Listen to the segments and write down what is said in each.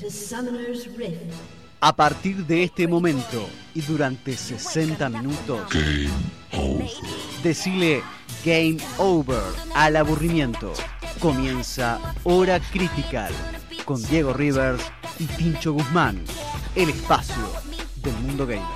to Summoner's Rift. A partir de este momento y durante 60 minutos, decile Game Over al aburrimiento. Comienza Hora Critical con Diego Rivers y Pincho Guzmán, el espacio del mundo gamer.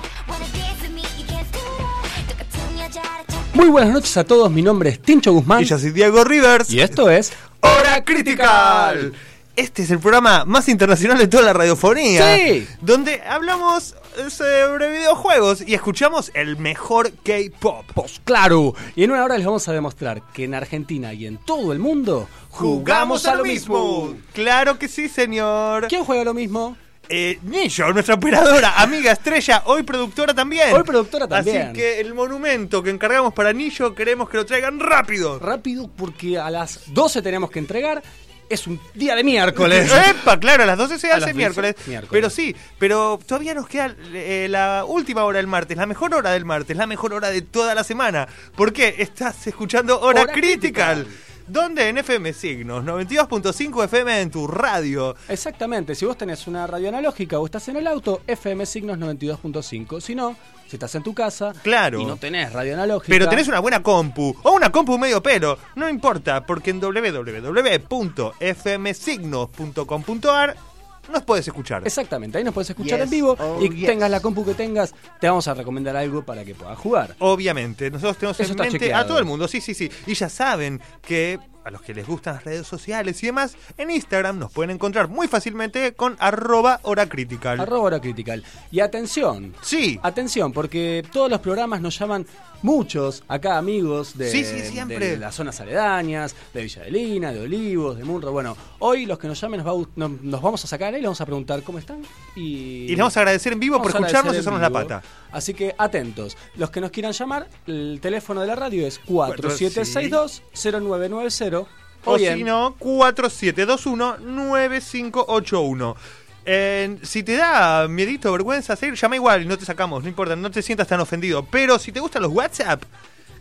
Muy buenas noches a todos, mi nombre es Tincho Guzmán Y yo soy Diego Rivers. y esto es Hora Critical. Este es el programa más internacional de toda la radiofonía. Sí. Donde hablamos sobre videojuegos y escuchamos el mejor K-pop. Pues claro, y en una hora les vamos a demostrar que en Argentina y en todo el mundo Jugamos a lo mismo. Claro que sí, señor. ¿Quién juega lo mismo? Eh, Nillo, nuestra operadora, amiga estrella, hoy productora también. Hoy productora también. Así que el monumento que encargamos para Nillo queremos que lo traigan rápido. Rápido porque a las 12 tenemos que entregar. Es un día de miércoles. Epa, claro, a las 12 se A hace las 12, miércoles, miércoles. Pero sí, pero todavía nos queda eh, la última hora del martes, la mejor hora del martes, la mejor hora de toda la semana. ¿Por qué? Estás escuchando Hora, Hora Critical. Critical. ¿Dónde? En FM Signos, 92.5 FM en tu radio. Exactamente, si vos tenés una radio analógica o estás en el auto, FM Signos 92.5. Si no, si estás en tu casa Claro. y no tenés radio analógica. Pero tenés una buena compu o una compu medio pelo, no importa, porque en www.fmsignos.com.ar nos puedes escuchar. Exactamente, ahí nos puedes escuchar Yes, en vivo oh, y yes. tengas la compu que tengas, te vamos a recomendar algo para que puedas jugar. Obviamente, nosotros tenemos Eso en mente chequeado. a todo el mundo, sí, sí, sí. Y ya saben que a los que les gustan las redes sociales y demás, en Instagram nos pueden encontrar muy fácilmente con arroba hora critical. Arroba hora critical. Y atención, Sí, atención, porque todos los programas nos llaman muchos, acá amigos de, Sí, sí, siempre. de las zonas aledañas, de Villa de Lina, de Olivos, de Munro. Bueno, hoy los que nos llamen nos, va a gust- nos, nos vamos a sacar ahí, les vamos a preguntar cómo están. Y, y les vamos a agradecer en vivo por escucharnos y hacernos la pata. Así que atentos. Los que nos quieran llamar, el teléfono de la radio es 4762-0990. O si no, 4721-9581. Eh, si te da miedito, vergüenza, seguir, llama igual y no te sacamos, no importa, no te sientas tan ofendido. Pero si te gustan los WhatsApp,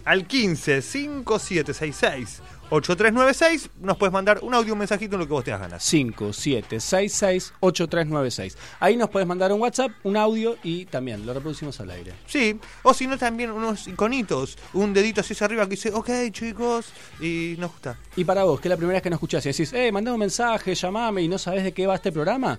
al 15 5766 8396 nos puedes mandar un audio, un mensajito en lo que vos tengas ganas. 5766-8396. Ahí nos puedes mandar un WhatsApp, un audio y también lo reproducimos al aire. Sí, o si no también unos iconitos, un dedito así hacia arriba que dice, ok chicos, y nos gusta. Y para vos, que es la primera vez que nos escuchás y decís, eh, mandame un mensaje, llamame y no sabés de qué va este programa,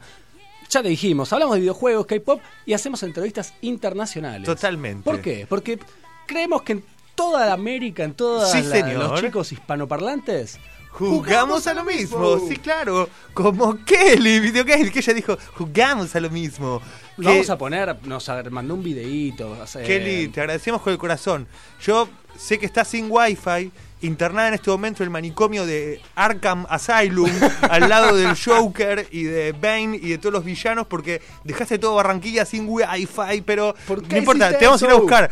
ya te dijimos, hablamos de videojuegos, K-pop y hacemos entrevistas internacionales. Totalmente. ¿Por qué? Porque creemos que en toda América, en todos Sí, los chicos hispanoparlantes, Jugamos a lo mismo, sí, claro. Como Kelly, video que ella dijo, jugamos a lo mismo. lo vamos a poner, nos mandó un videíto. sea, Kelly, te agradecemos con el corazón. Yo sé que estás sin wifi, internada en este momento en el manicomio de Arkham Asylum, al lado del Joker y de Bane y de todos los villanos, porque dejaste todo Barranquilla sin wifi, pero ¿Por qué no importa, te vamos a ir a buscar.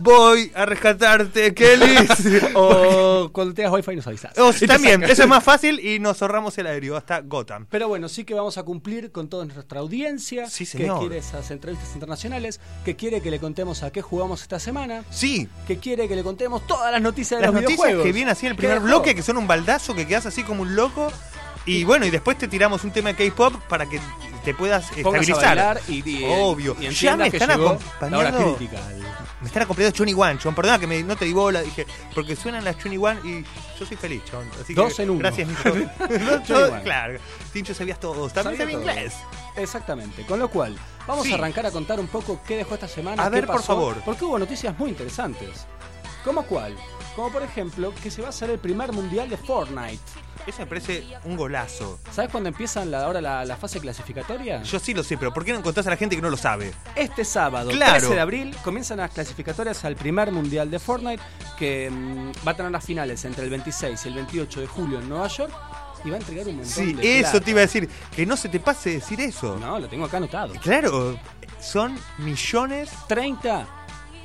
Voy a rescatarte, Kelly. o cuando tengas wifi nos avisás. O también, eso es más fácil y nos ahorramos el aéreo hasta Gotham. Pero bueno, sí que vamos a cumplir con toda nuestra audiencia Sí, que señor. quiere esas entrevistas internacionales, que quiere que le contemos a qué jugamos esta semana, Sí, que quiere que le contemos todas las noticias de las los noticias videojuegos. que vienen así en el ¿Qué primer bloque, que son un baldazo, que quedas así como un loco. Y bueno, y después te tiramos un tema de K-pop para que te puedas Pongas estabilizar. y, y- Obvio. y ya me están acompañando. Me están acompañando Johnny One, John. Perdona que me- no te di bola, dije, porque suenan las Johnny One y yo soy feliz. Así que, Dos en uno. Gracias, Nico. Claro. Tincho sabías todos. También Sabía sabía todo. inglés. Exactamente. Con lo cual, vamos Sí. a arrancar a contar un poco qué dejó esta semana. A qué ver, por favor. Porque hubo noticias muy interesantes. ¿Cómo cuál? Como por ejemplo, que se va a hacer el primer mundial de Fortnite. Eso me parece un golazo. ¿Sabes cuándo empiezan la, ahora la, la fase clasificatoria? Yo sí lo sé, pero ¿por qué no contás a la gente que no lo sabe? Este sábado, Claro. 13 de abril, comienzan las clasificatorias al primer mundial de Fortnite, que mm, va a tener las finales entre el 26 y el 28 de julio en Nueva York y va a entregar un montón Sí, de eso plata. te iba a decir. Que no se te pase decir eso. No, lo tengo acá anotado. Claro, son millones. 30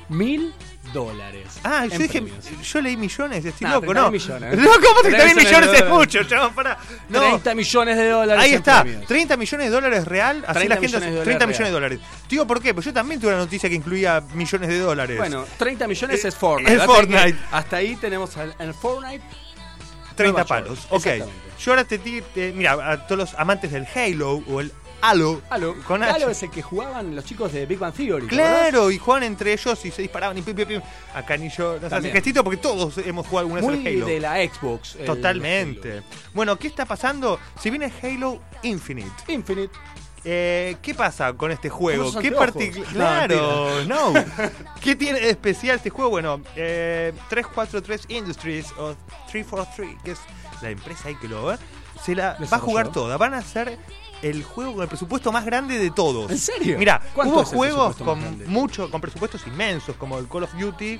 mil dólares. Ah, yo dije, yo leí millones, estoy No, loco, 30 ¿no? millones. No, ¿cómo 30 30 mil millones es mucho, chavos? Para. No. 30 millones de dólares. Ahí está, premios. 30 millones de dólares real, así 30 la gente millones de 30 dólares millones de dólares. Digo, ¿por qué? Pues yo también tuve una noticia que incluía millones de dólares. Bueno, 30 millones Eh, es Fortnite. es Fortnite. Hasta ahí tenemos al- en Fortnite 30 Nueva palos. Ok. Yo ahora te, te- mira, a todos los amantes del Halo o el Halo. Halo. Con Halo es el que jugaban los chicos de Big Bang Theory. Claro, y jugaban entre ellos y se disparaban y pim, pim, pim. Acá ni yo nos hace También. gestito porque todos hemos jugado alguna Muy vez al Halo. de la Xbox. el Totalmente. Bueno, ¿qué está pasando? Si viene Halo Infinite, Infinite. eh, ¿qué pasa con este juego? ¿Qué? No, Claro, no. ¿Qué tiene de especial este juego? Bueno, eh, 343 Industries o 343, que es la empresa ahí que lo va, se la va a jugar toda. Van a hacer el juego con el presupuesto más grande de todos. ¿En serio? Mira, ¿Cuánto hubo juegos con mucho, con presupuestos inmensos, como el Call of Duty.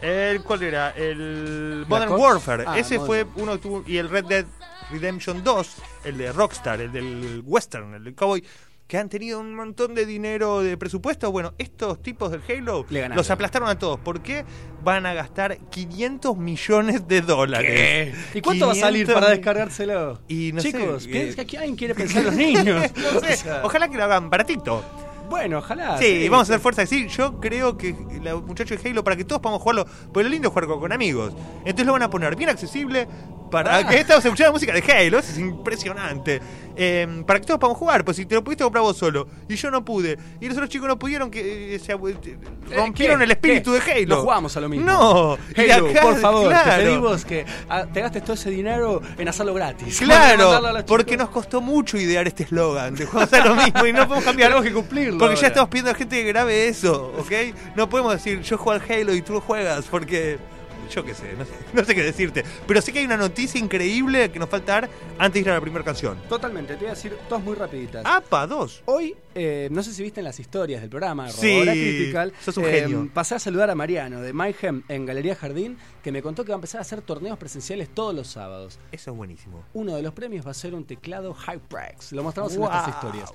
El, ¿Cuál era? El Modern. Warfare. Ah, Ese Modern. fue uno que tuvo. Y el Red Dead Redemption 2, el de Rockstar, el del Western, el del Cowboy, que han tenido un montón de dinero de presupuesto. Bueno, estos tipos del Halo los aplastaron a todos. ¿Por qué? Van a gastar 500 millones de dólares. ¿Y cuánto va a salir 500 para descargárselo? Y no sé, Chicos, ¿qué, eh, ¿quién quiere pensar en los niños? No sé, O sea, ojalá que lo hagan baratito. Bueno, ojalá. Sí, vamos a hacer fuerza. Sí, yo creo que los muchachos de Halo, para que todos podamos jugarlo, pues lo lindo es jugar con, con amigos. Entonces lo van a poner bien accesible para Ah. que estamos escuchando música de Halo. Eso es impresionante. Eh, para que todos podamos jugar, pues si te lo pudiste comprar vos solo y yo no pude, y los otros chicos no pudieron, que eh, se abu- eh, rompieron ¿qué? el espíritu ¿Qué? de Halo. No jugamos a lo mismo. No, Halo, acá, por favor, claro. te pedimos que ah, te gastes todo ese dinero en hacerlo gratis. Claro, porque nos costó mucho idear este eslogan de jugamos a lo mismo y no podemos cambiar. Tenemos que cumplirlo Porque ahora. ya estamos pidiendo a gente que grabe eso, ¿ok? No podemos decir yo juego al Halo y tú lo juegas, porque yo qué sé, no sé, no sé qué decirte. Pero sí que hay una noticia increíble que nos falta dar antes de ir a la primera canción. Totalmente, te voy a decir dos muy rapiditas. ¡Apa! Dos. Hoy, eh, no sé si viste en las historias del programa, Sí, Critical, sos un eh, genio. pasé a saludar a Mariano de Mayhem en Galería Jardín, que me contó que va a empezar a hacer torneos presenciales todos los sábados. Eso es buenísimo. Uno de los premios va a ser un teclado HyperX. Lo mostramos Wow. en nuestras historias.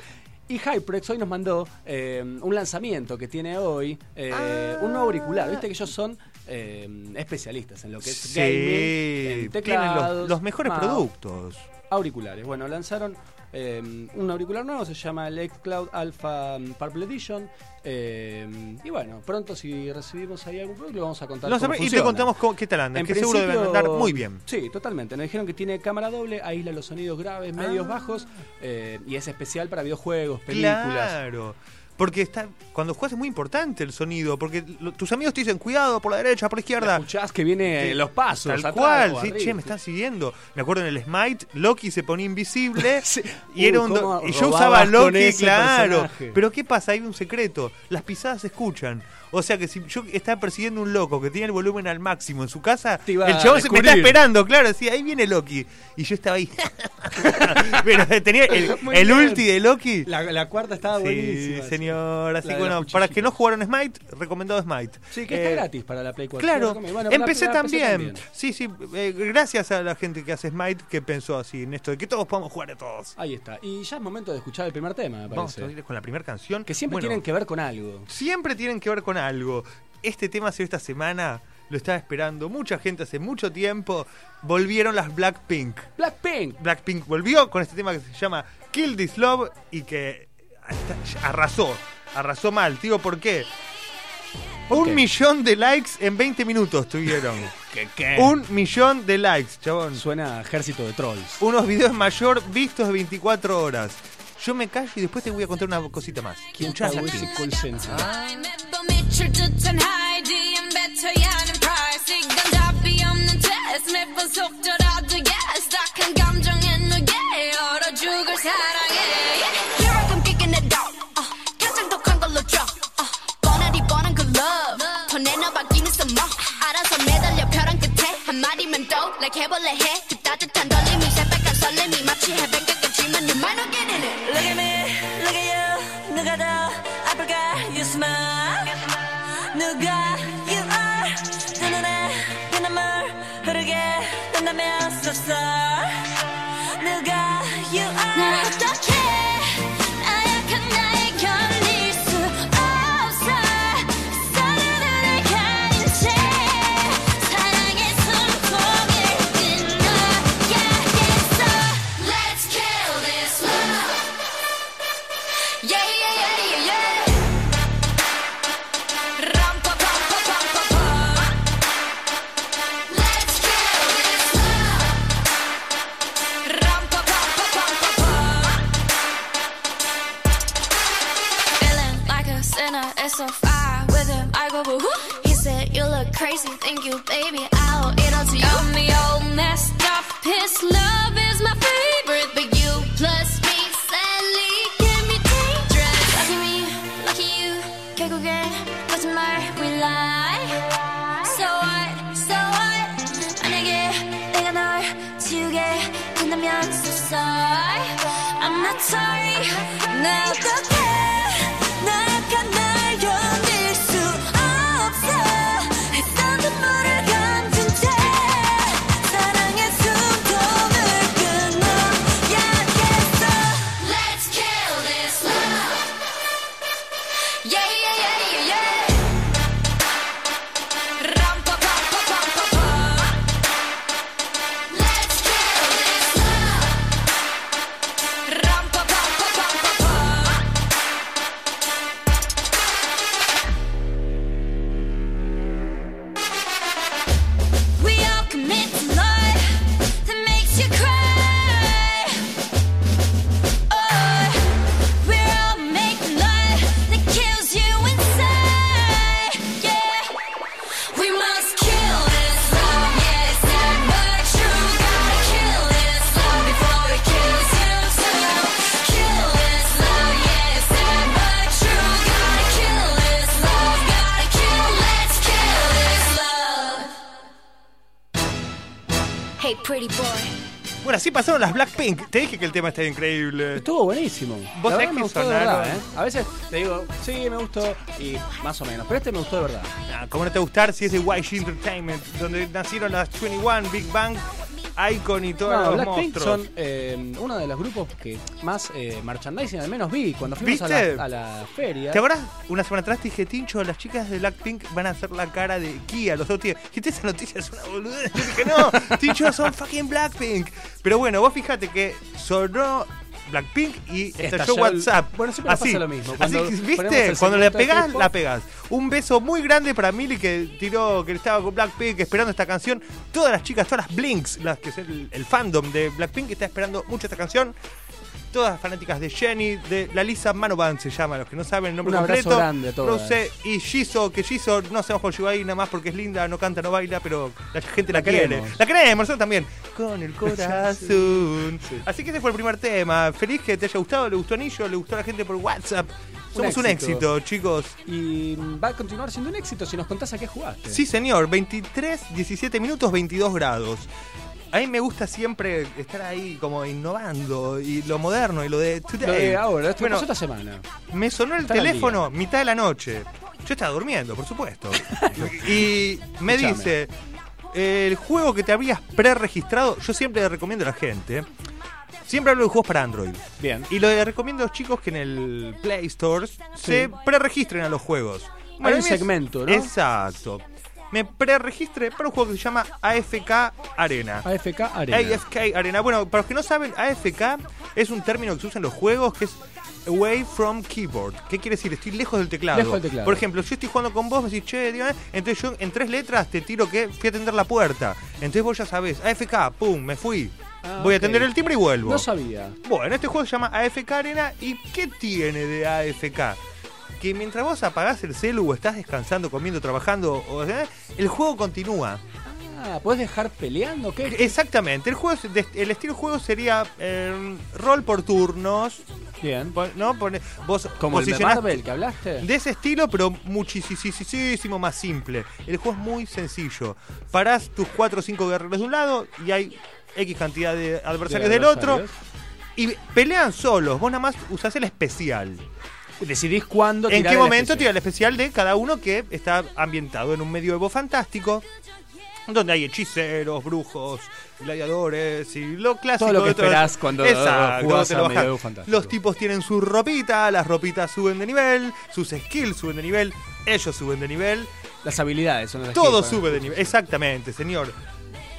Y HyperX hoy nos mandó eh, un lanzamiento que tiene hoy, eh, Ah. un nuevo auricular. Viste que ellos son eh, especialistas en lo que es Sí, gaming, en tienen teclados, los, los mejores mouse, productos. auriculares. Bueno, lanzaron eh, un auricular nuevo, se llama el Xcloud Alpha Purple Edition. eh, y bueno, pronto si recibimos ahí algún producto, lo vamos a contar. Cómo y te contamos cómo- qué tal anda, que seguro deben andar muy bien. Sí, totalmente. Nos dijeron que tiene cámara doble, aísla los sonidos graves, medios, Ah. bajos eh, y es especial para videojuegos, películas. Claro. Porque está, cuando juegas es muy importante el sonido, porque lo- tus amigos te dicen cuidado por la derecha, por la izquierda. Escuchás que viene Sí, los pasos. Tal atrás cual, sí, arriba, che, me están siguiendo. Me acuerdo en el Smite, Loki se ponía invisible Sí. y era un y yo usaba Loki, claro. personaje. Pero qué pasa, hay un secreto, las pisadas se escuchan. O sea que si yo estaba persiguiendo un loco que tenía el volumen al máximo en su casa, el a chabón se me está esperando, claro, decía, ahí viene Loki. Y yo estaba ahí. Pero tenía el, el ulti de Loki. La, la cuarta estaba Sí, buenísima. señor. Así que bueno, los para que no jugaron Smite, recomendado Smite. Sí, que está Eh, gratis para la Play 4. Claro, Bueno, empecé también. Sí, sí, eh, gracias a la gente que hace Smite que pensó así en esto de que todos podamos jugar a todos. Ahí está. Y ya es momento de escuchar el primer tema, me Vamos parece. a ir con la primera canción. Que siempre Bueno, tienen que ver con algo. siempre tienen que ver con algo. Este tema salió esta semana, lo estaba esperando mucha gente hace mucho tiempo. Volvieron las Blackpink. Blackpink. Blackpink volvió con este tema que se llama Kill This Love y que arrasó. Arrasó mal, tío, ¿por qué? Un millón de likes en 20 minutos tuvieron. ¿Qué, qué? Un millón de likes, chabón. Suena a ejército de trolls. Unos videos mayor vistos de 24 horas. Yo me callo y después te voy a contar una cosita más. ¿Quién Escuchá pagó Blackpink. ese call center? 매번 미칠 듯한 하이디엔 뱉어야 하는 price 이건 답이 없는 test 매번 속더라도 yes 딱한 감정에 너의 얼어 죽을 사랑해 Here I come kicking it out uh, 가장 독한 걸로 drop uh, 뻔하디 뻔한 그 love 더 내놔받기는 써머 알아서 매달려 벼랑 끝에 한마디면 또 like 해볼래 해그 따뜻한 떨림이 새빨간 설렘이 마치 해변가 같지만 you might not get in it Look at me, look at you. 누가 더 아플까? You smile. 누가 you are. 두 눈에 피눈물 흐르게 so sorry. 누가 you 날 are. 어떻게 wanna SFI with him. I go boo hoo. He said, You look crazy, thank you, baby. Dije que el tema está increíble. Estuvo buenísimo. Vos sabés que gustó de verdad, ¿eh? A veces te digo, sí, me gustó y más o menos. Pero este me gustó de verdad. Ah, ¿Cómo no te va a gustar si es de YG Entertainment? Donde nacieron las 21, Big Bang, Icon y todos No, los Blackpink monstruos. son eh, uno de los grupos que más eh, merchandising al menos vi cuando fuimos a la, a la feria. ¿Te acuerdas? Una semana atrás te dije, Tincho, las chicas de Blackpink van a hacer la cara de Kia los dos días. Dijiste, esa noticia es una boludez. Yo dije, no, Tincho, son fucking Blackpink. Pero bueno, vos fíjate que sonó Blackpink y estalló el- WhatsApp. Bueno, siempre Así. pasa lo mismo. Así que, ¿viste? Cuando le pegás, la pegás. Un beso muy grande para Mili que tiró, que estaba con Blackpink esperando esta canción. Todas las chicas, todas las Blinks, las que es el, el fandom de Blackpink, está esperando mucho esta canción. Todas fanáticas de Jenny, de la Lisa Manoban se llama, los que no saben el nombre Un abrazo completo. grande a todas. Y Jisoo, que Jisoo no se con ahí nada más porque es linda, no canta, no baila, pero la gente la, La quiere. queremos. La queremos, nosotros también. Con el corazón. Así que ese fue el primer tema. Feliz que te haya gustado, le gustó Anillo, le gustó a la gente por WhatsApp. Somos un éxito, éxito. chicos. Y va a continuar siendo un éxito si nos contás a qué jugaste. Sí, señor, 23, 17 minutos, 22 grados. A mí me gusta siempre estar ahí como innovando y lo moderno y lo de Lo today. de ahora, esto Bueno, pasó esta semana. me sonó el teléfono mitad de la noche. Yo estaba durmiendo, por supuesto. y me Escuchame. dice, el juego que te habías preregistrado, yo siempre le recomiendo a la gente, siempre hablo de juegos para Android. Bien. Y lo le recomiendo a los chicos que en el Play Store se preregistren a los juegos. un mí es- segmento, ¿no? Exacto. Me preregistré para un juego que se llama AFK Arena. AFK Arena. AFK Arena. Bueno, para los que no saben, AFK es un término que se usa en los juegos que es Away from Keyboard. ¿Qué quiere decir? Estoy lejos del teclado. Lejos del teclado. Por ejemplo, yo estoy jugando con vos, me decís, che, dígame. Entonces yo en tres letras te tiro que fui a atender la puerta. Entonces vos ya sabés, AFK, pum, me fui. Ah, Voy a atender el timbre y vuelvo. No sabía. Bueno, este juego se llama AFK Arena. ¿Y qué tiene de AFK? Que mientras vos apagás el celu o estás descansando, comiendo, trabajando, o, eh, el juego continúa. Ah, ¿puedes dejar peleando? ¿Qué? Exactamente, el juego el estilo de juego sería eh, rol por turnos, Bien. ¿no? Vos Como el Marvel que hablaste. de ese estilo, pero muchísimo más simple. El juego es muy sencillo. Parás tus 4 o 5 guerreros de un lado y hay X cantidad de adversarios De del otro. adversarios. Y pelean solos. Vos nada más usás el especial. Decidís cuándo ¿En tirar qué el momento especial. el especial de cada uno que está ambientado en un medioevo fantástico? Donde hay hechiceros, brujos, gladiadores y lo clásico. Todo lo que de esperás cuando Exacto, jugás te a fantástico. Los tipos tienen su ropita, las ropitas suben de nivel, sus skills suben de nivel, ellos suben de nivel, Las habilidades son las todo sube de nivel. Exactamente, señor.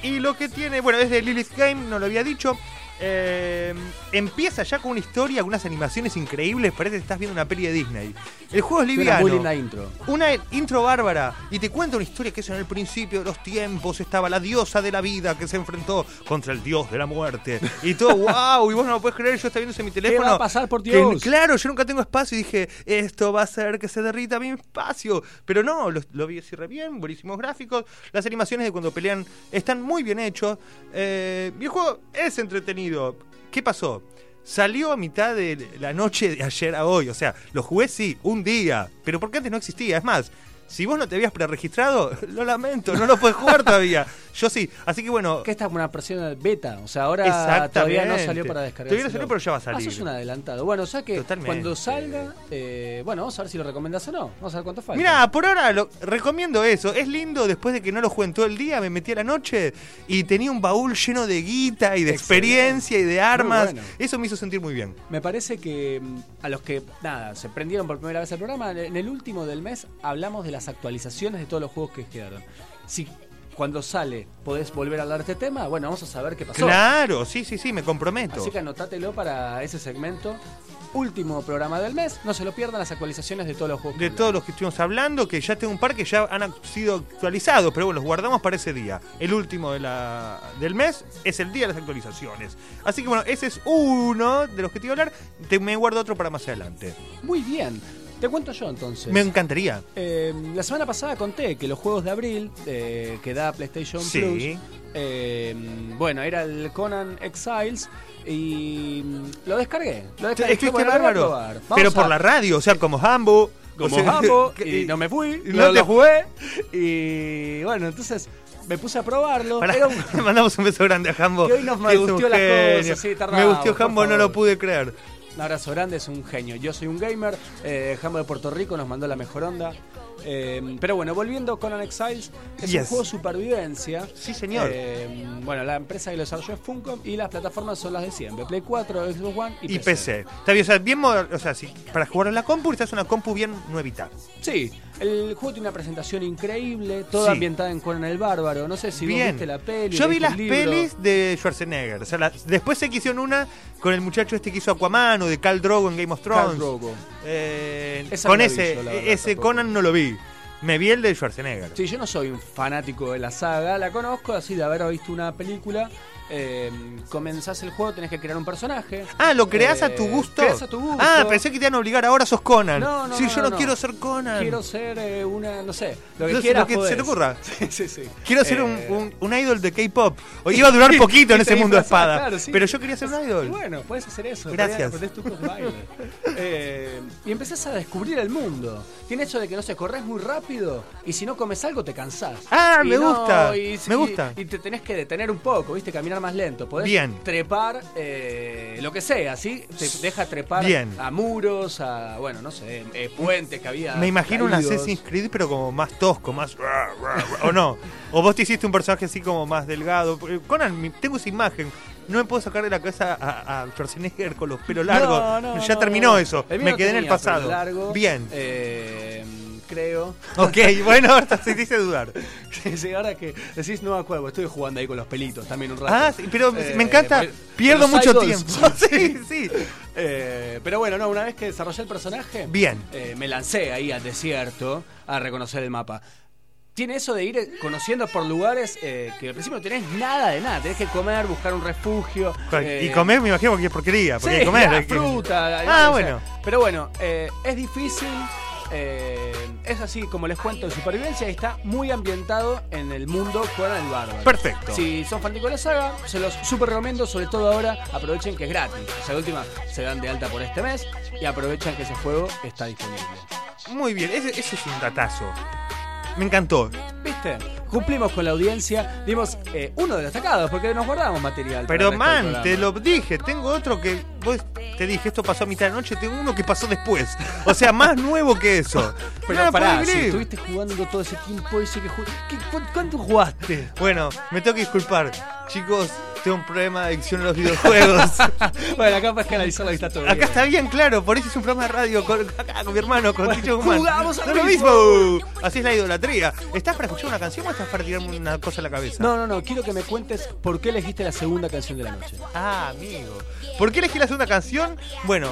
Y lo que tiene, bueno, es de Lilith Game, no lo había dicho. Eh, empieza ya con una historia, con unas animaciones increíbles, parece que estás viendo una peli de Disney. El juego es una liviano. muy linda intro. Una intro bárbara y te cuenta una historia que es en el principio de los tiempos estaba la diosa de la vida que se enfrentó contra el dios de la muerte y todo wow y vos no lo puedes creer yo estaba viendo eso en mi teléfono va a pasar por que- Dios? claro yo nunca tengo espacio y dije esto va a hacer que se derrita mi espacio pero no lo, lo vi así re bien buenísimos gráficos las animaciones de cuando pelean están muy bien hechos eh, y el juego es entretenido ¿qué pasó? Salió a mitad de la noche de ayer a hoy. O sea, lo jugué sí, un día. Pero porque antes no existía. Es más, si vos no te habías preregistrado, lo lamento, no lo puedes jugar todavía. Yo sí. Así que bueno. Que esta es una versión beta, o sea, ahora todavía no salió para descargar. Todavía no salió, pero ya va a Ah, salir. sos un adelantado. Bueno, o sea que Totalmente. cuando salga, eh, bueno, vamos a ver si lo recomendás o no. Vamos a ver cuánto falta. Mira, por ahora lo, recomiendo eso. Es lindo, después de que no lo jueguen todo el día, me metí a la noche y tenía un baúl lleno de guita y de Excelente. experiencia y de armas. bueno. Eso me hizo sentir muy bien. Me parece que mm, a los que, nada, se prendieron por primera vez el programa, en el último del mes hablamos de las actualizaciones de todos los juegos que quedaron. Si cuando sale podés volver a hablar de este tema, bueno, vamos a saber qué pasó. Claro, sí, sí, sí, me comprometo. Así que anotátelo para ese segmento. Último programa del mes. No se lo pierdan las actualizaciones de todos los juegos. de que todos los que estuvimos hablando, que ya tengo un par que ya han sido actualizados, pero bueno, los guardamos para ese día. El último de la, del mes es el día de las actualizaciones. Así que bueno, ese es uno de los que te iba a hablar. Te, me guardo otro para más adelante. Muy bien. Te cuento yo entonces. Me encantaría. Eh, la semana pasada conté que los juegos de abril eh, que da PlayStation Sí. Plus, eh, bueno, era el Conan Exiles y mm, lo descargué. Lo descargué. Bueno, lo voy a bárbaro. probar. Vamos Pero por a- la radio, o sea, como Hambo. como o sea, Hambo, que- y no me fui, y no, no te- lo jugué y bueno, entonces me puse a probarlo. Pará, Era un- le mandamos un beso grande a Jambo. Que hoy nos que es un gustió las cosas, sí, Me por Jambo, no lo pude creer. Un abrazo grande, es un genio. Yo soy un gamer, eh, Jambo de Puerto Rico nos mandó la mejor onda. Eh, pero bueno, volviendo con Exiles, es un juego de supervivencia. Sí, señor. Eh, bueno, la empresa que lo desarrolló es Funcom y las plataformas son las de siempre: Play 4, Xbox One y, Y PC. Está bien, o sea, bien o sea, si para jugar en la compu, esta es una compu bien nuevita. Sí, el juego tiene una presentación increíble, toda Sí. ambientada en Conan el Bárbaro. No sé si vos bien. viste la peli. Yo vi las pelis de Schwarzenegger. O sea, la- después se hicieron una con el muchacho este que hizo Aquaman o de Khal Drogo en Game of Thrones. Drogo. Eh, con vi ese, verdad, ese. Conan no lo vi. Me vi el de Schwarzenegger. Sí, yo no soy un fanático de la saga, la conozco así de haber visto una película. Eh, comenzás el juego, tenés que crear un personaje. Ah, ¿lo creás a tu Eh, gusto? creás a tu gusto. Ah, pensé que te iban a obligar, ahora sos Conan. No, no, sí, no, yo no, no. quiero ser Conan. Quiero ser eh, una, no sé, lo que quieras. lo que se te ocurra. Sí, sí, sí. Quiero ser un, Eh, un- un idol de K-pop. Iba a durar poquito en y ese mundo de espada. claro, sí. Pero yo quería ser un idol. Bueno, puedes hacer eso. Gracias. podés- baile. Eh, y empezás a descubrir el mundo. Tiene eso de que no sé, corres muy rápido y si no comes algo te cansás. Ah, Y me gusta, y- me y- gusta. Y, te tenés que detener un poco, ¿viste? Caminar más lento. Podés Bien. trepar eh, lo que sea, ¿sí? Te deja trepar Bien. a muros, a, bueno, no sé, eh, puentes que había. Me imagino un caídos. Assassin's Creed, pero como más tosco, más. ¿O no? O vos te hiciste un personaje así como más delgado. Conan, tengo esa imagen. No me puedo sacar de la cabeza a, a Schwarzenegger con los pelos largos. No, no, ya no, terminó eso. Me quedé en el pasado. largo, Bien. eh, creo. Ok, bueno, ahora se dice dudar. Sí, ahora que decís no me acuerdo, estuve jugando ahí con los pelitos también un rato. Ah, sí, pero Eh, me encanta. pues, Pierdo mucho idols. tiempo. sí, sí. Eh, pero bueno, no, una vez que desarrollé el personaje, Bien. eh, me lancé ahí al desierto a reconocer el mapa. Tiene eso de ir eh, conociendo por lugares eh, que al principio no tenés nada de nada. Tenés que comer, buscar un refugio. eh, y comer, me imagino que es porquería. Porque sí, comer. la es que- fruta. Ah, sea, bueno. Pero bueno, eh, es difícil. Eh, es así como les cuento de supervivencia y está muy ambientado en el mundo con el bárbaro. Perfecto. Si son fanáticos de la saga, se los super recomiendo, sobre todo ahora, aprovechen que es gratis. O sea, de última se dan de alta por este mes y aprovechan que ese juego está disponible. Muy bien, ese, ese es un datazo. Me encantó. ¿Viste? Cumplimos con la audiencia, dimos eh, uno de los destacados porque nos guardamos material. para Pero man, te lo dije, tengo otro que vos te dije, esto pasó a mitad de noche, tengo uno que pasó después. O sea, más nuevo que eso. Pero No pará, si estuviste jugando todo ese tiempo ese que ¿Qué- cu- ¿Cuánto jugaste? Bueno, me tengo que disculpar. Chicos, tengo un problema de adicción a los videojuegos. bueno, acá puedes canalizarlo está todo Acá bien. está bien claro, por eso es un programa de radio con, acá con mi hermano, con Bueno, jugamos es lo mismo. mismo. Así es la idolatría. ¿Estás para escuchar una canción para tirarme una cosa en la cabeza? No, no, no, quiero que me cuentes por qué elegiste la segunda canción de la noche. Ah, amigo. ¿Por qué elegí la segunda canción? Bueno,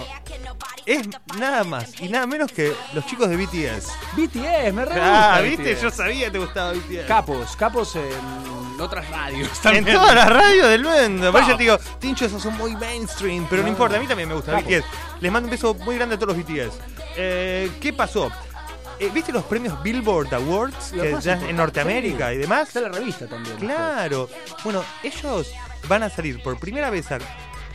es nada más y nada menos que los chicos de BTS. BTS, me re Ah, ¿viste? BTS. Yo sabía que te gustaba BTS. Capos, capos en otras radios En todas las radios del mundo. Por eso te digo, Tincho, esos son muy mainstream, pero no, No. importa, a mí también me gusta. BTS. Les mando un beso muy grande a todos los BTS. Eh, ¿Qué pasó? Eh, ¿Viste los premios Billboard Awards que más ya en. Norteamérica Sí. y demás? Está la revista también. Claro. Bueno, ellos van a salir por primera vez a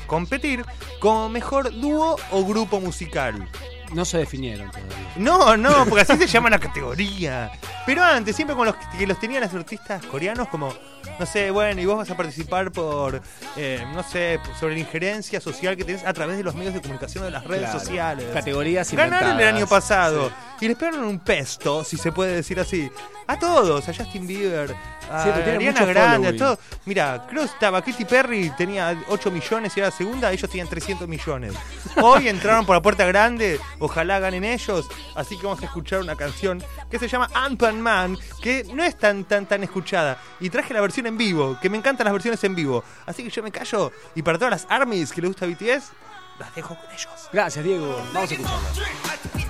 competir como mejor dúo o grupo musical. No se definieron todavía. No, no, porque así se llama la categoría. Pero antes, siempre con los que los tenían los artistas coreanos como, no sé, bueno, y vos vas a participar por, eh, no sé, sobre la injerencia social que tenés a través de los medios de comunicación de las redes Claro. sociales. Categorías Ganaron el inventadas. año pasado. Y les pegaron un pesto, si se puede decir así, a todos, a Justin Bieber, a Sí, Ariana Grande, a todos. Mira, creo que estaba Katy Perry, tenía 8 millones y era la segunda, ellos tenían 300 millones. Hoy entraron por la puerta grande, ojalá ganen ellos, así que vamos a escuchar una canción que se llama Ant-Man Man, que no es tan tan tan escuchada. Y traje la versión en vivo, que me encantan las versiones en vivo. Así que yo me callo y para todas las armies que les gusta BTS, las dejo con ellos. Gracias, Diego. Vamos a escucharla.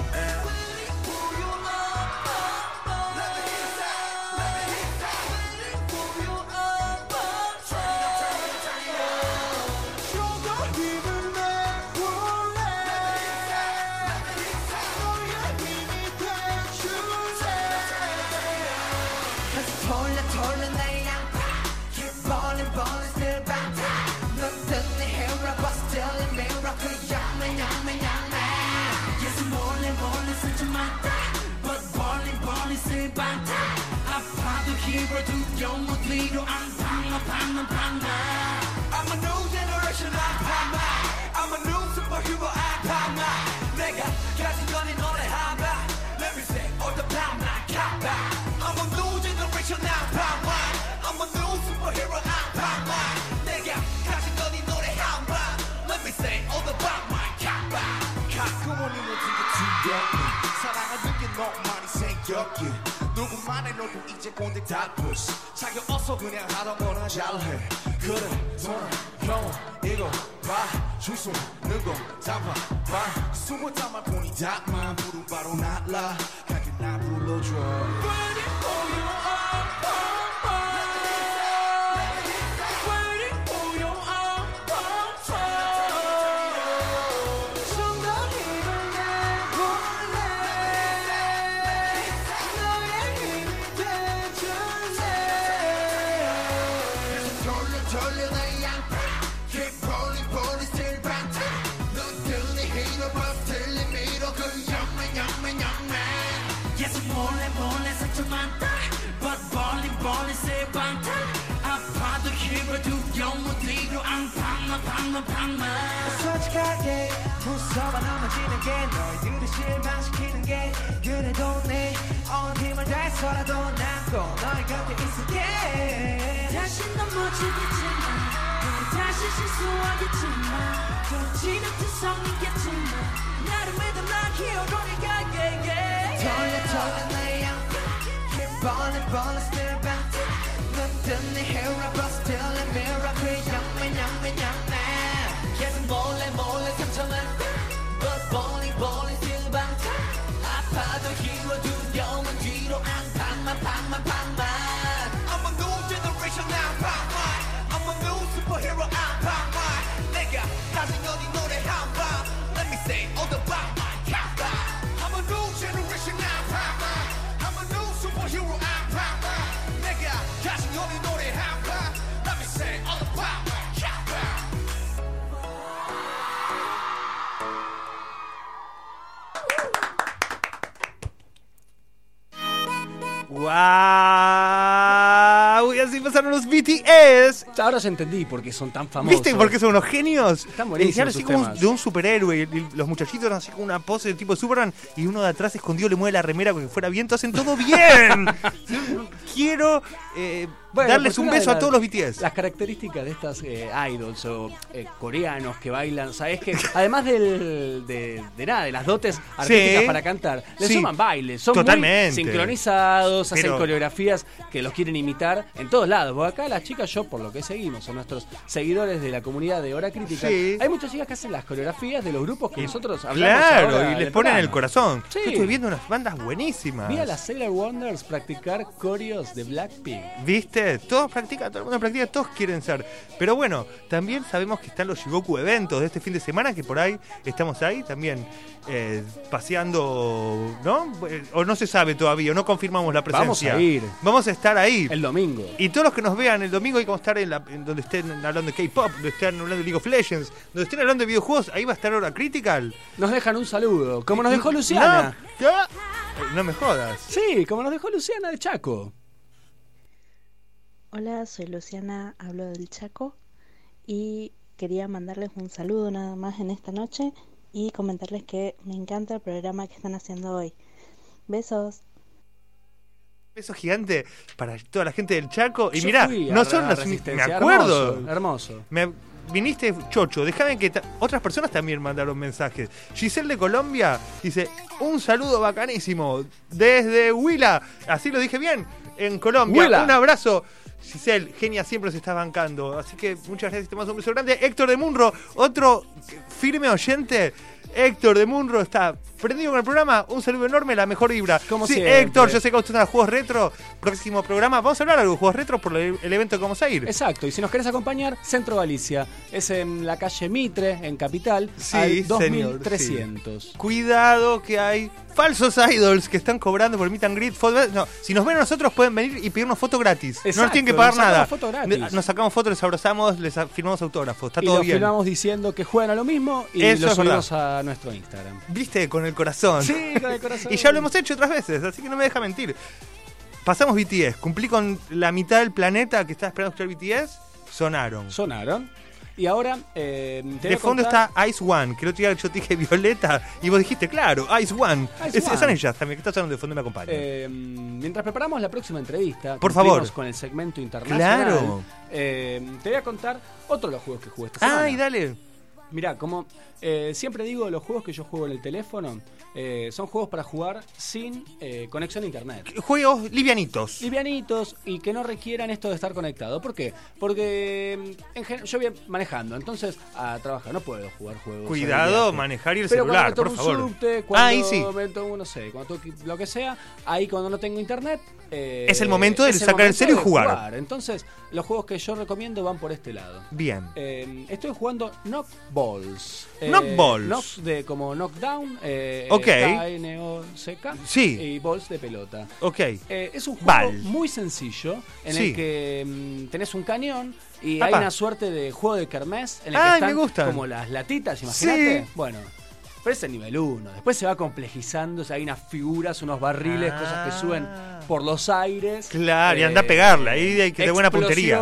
balling still bounce 아파도 hero 두려운 뒤로 안 방마 방마 방마 I'm a new generation 아파 누구만의 너도 이제 꼰대 다 push 자기 어서 그냥 하다 보나 잘해. 그래 너는 형 이거 봐. 주소 는거 잡아 봐. 숨을 담아 보니 닭만 부른 바로 날라. 가게 나 불러줘 게 너희들을 실망시키는 게 그래도 내온 힘을 다해서라도 남고 너의 곁에 있을게. 다시 넘어지겠지만 다시 실수하겠지만 또 지긋지성이겠지만 나를 믿어 난 히어로니까 yeah, yeah. 돌려 돌려 내 양파 Keep balling balling still bounce 너든 내 hero Ahora ya entendí por qué son tan famosos. ¿Viste por qué son unos genios? Están buenísimos Eh, ahora sus así como de un superhéroe. y- y los muchachitos eran así como una pose de tipo de Superman. Y uno de atrás escondido le mueve la remera como que fuera viento. Hacen todo bien. Quiero eh, Bueno, darles un beso a todos los BTS. Las características de estas eh, idols o eh, coreanos que bailan, ¿sabes? Que además del, de, de nada, de las dotes artísticas Sí. para cantar, le Sí. suman bailes. Son Totalmente. muy sincronizados, hacen coreografías que los quieren imitar en todos lados. Porque acá las chicas, yo por lo que seguimos, son nuestros seguidores de la comunidad de Hora Crítica. Sí. Hay muchas chicas que hacen las coreografías de los grupos que nosotros hablamos Claro, ahora y les ponen el corazón. Sí. Yo estoy viendo unas bandas buenísimas. Vi a las Sailor Wonders practicar coreos de Blackpink. ¿Viste? Todos practican, todo el mundo practica, todos quieren ser. Pero bueno, también sabemos que están los Shigoku eventos de este fin de semana, que por ahí estamos ahí también eh, paseando, ¿no? Eh, O no se sabe todavía, no confirmamos la Vamos presencia. a ir. Vamos a estar ahí. El domingo. Y todos los que nos vean el domingo, ahí vamos a estar en, la- en donde estén hablando de K-pop, donde estén hablando de League of Legends, donde estén hablando de videojuegos, ahí va a estar Hora Critical. Nos dejan un saludo, como nos dejó Luciana. No, no me jodas. Sí, como nos dejó Luciana de Chaco. Hola, soy Luciana, hablo del Chaco y quería mandarles un saludo nada más en esta noche y comentarles que me encanta el programa que están haciendo hoy. Besos. Beso gigante para toda la gente del Chaco. Y Yo mirá, fui a no son los. Me acuerdo. Hermoso, hermoso. Me viniste chocho, déjame que otras personas también mandaron mensajes. Giselle de Colombia dice, un saludo bacanísimo desde Huila, así lo dije bien, en Colombia. Huila. Un abrazo. Giselle, genia, siempre se está bancando. Así que muchas gracias, te mando un beso grande. Héctor de Munro, otro firme oyente. Héctor de Munro está prendido con el programa. Un saludo enorme, la mejor vibra. Como sí, siempre. Héctor, yo sé que usted a juegos retro. Próximo programa, vamos a hablar algo de juegos retro por el, el evento que vamos a ir. Exacto, y si nos querés acompañar, Centro Galicia. Es en la calle Mitre, en Capital, Sí, al señor, 2300. Cuidado que hay falsos idols que están cobrando por meet and greet. foto- No, si nos ven a nosotros pueden venir y pedirnos foto gratis. no nos tienen que pagar nos nada. foto Nos sacamos fotos, les abrazamos, les firmamos autógrafos. Está y todo lo bien. filmamos diciendo que juegan a lo mismo y Eso lo es verdad. subimos a nuestro Instagram. Viste, con el corazón. Sí, con el corazón. y ya lo hemos hecho otras veces, así que no me deja mentir. Pasamos BTS, cumplí con la mitad del planeta que estaba esperando escuchar BTS, sonaron. Sonaron. Y ahora eh, te De fondo contar- está Ice One, que el otro día yo te dije Violeta y vos dijiste, claro, Ice One. Ice Es- One. Son ellas también, que estás hablando de fondo me acompañan. Eh, mientras preparamos la próxima entrevista, Por favor. con el segmento internacional. Claro. eh, te voy a contar otro de los juegos que jugué esta semana. Ay, dale. Mirá, como eh, siempre digo, los juegos que yo juego en el teléfono eh, son juegos para jugar sin eh, conexión a internet. Juegos livianitos. Livianitos y que no requieran esto de estar conectado. ¿Por qué? Porque mm, en yo voy manejando, entonces a trabajar no puedo jugar juegos. Cuidado, manejar y el Pero celular, cuando por me tomo un favor. subte, cuando Ahí sí. me tomo, no sé, cuando lo que sea, ahí cuando no tengo internet. Es el momento de sacar el celu y jugar. Entonces, los juegos que yo recomiendo van por este lado. Bien. Estoy jugando Knock Balls. Knock Balls. Knock de como Knockdown. Eh, Ok. K-N-O-C-K. Sí. Y Balls de pelota. Ok. Eh, es un juego muy sencillo en Sí. el que mm, tenés un cañón y hay una suerte de juego de kermés en el Ay, que me están gustan. como las latitas, imagínate. Sí. Bueno, pero es el nivel 1. Después se va complejizando, o sea, hay unas figuras, unos barriles, Ah. cosas que suben por los aires. Eh, Claro, y anda a pegarla, ahí hay que tener buena puntería.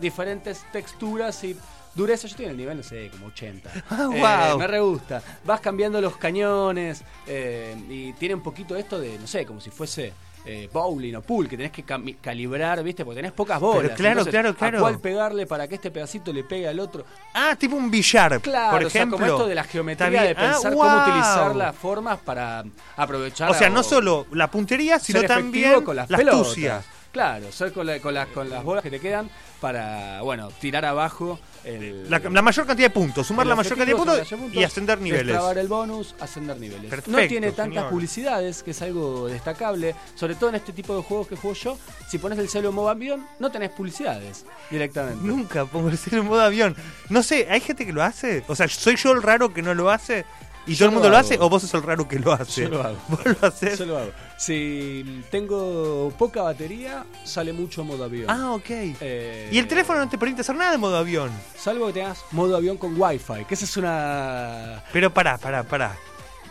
diferentes texturas y dureza. Yo estoy en el nivel, no sé, como 80. Ah, Eh, guau. me re gusta. Vas cambiando los cañones eh, y tiene un poquito esto de, no sé, como si fuese eh, bowling o pool, que tenés que calibrar, ¿viste? Porque tenés pocas bolas. Pero claro, Entonces, claro, claro. ¿A cuál pegarle para que este pedacito le pegue al otro? Ah, tipo un billar, Claro, por o sea, ejemplo. como esto de la geometría, de. Ah, pensar guau. cómo utilizar las formas para aprovechar. O sea, no solo la puntería, sino también con las, la astucia. Claro, ser con, la- con, las- con las bolas que te quedan para, bueno, tirar abajo el, La, la mayor cantidad de puntos, sumar la mayor cantidad de puntos, y ascender niveles. Destrabar el bonus, ascender niveles. Perfecto, no tiene tantas señor. publicidades, que es algo destacable, sobre todo en este tipo de juegos que juego yo. Si pones el celo en modo avión, no tenés publicidades directamente. Nunca pongo el celu en modo avión. No sé, ¿hay gente que lo hace? O sea, ¿soy yo el raro que no lo hace? ¿Y Yo todo el mundo lo hace? ¿O vos sos el raro que lo hace? Yo lo hago. ¿Vos lo haces? Yo lo hago. Si tengo poca batería, sale mucho modo avión. Ah, ok. Eh, Y el teléfono no te permite hacer nada de modo avión. Salvo que tengas modo avión con wifi, que esa es una... Pero pará, pará, pará.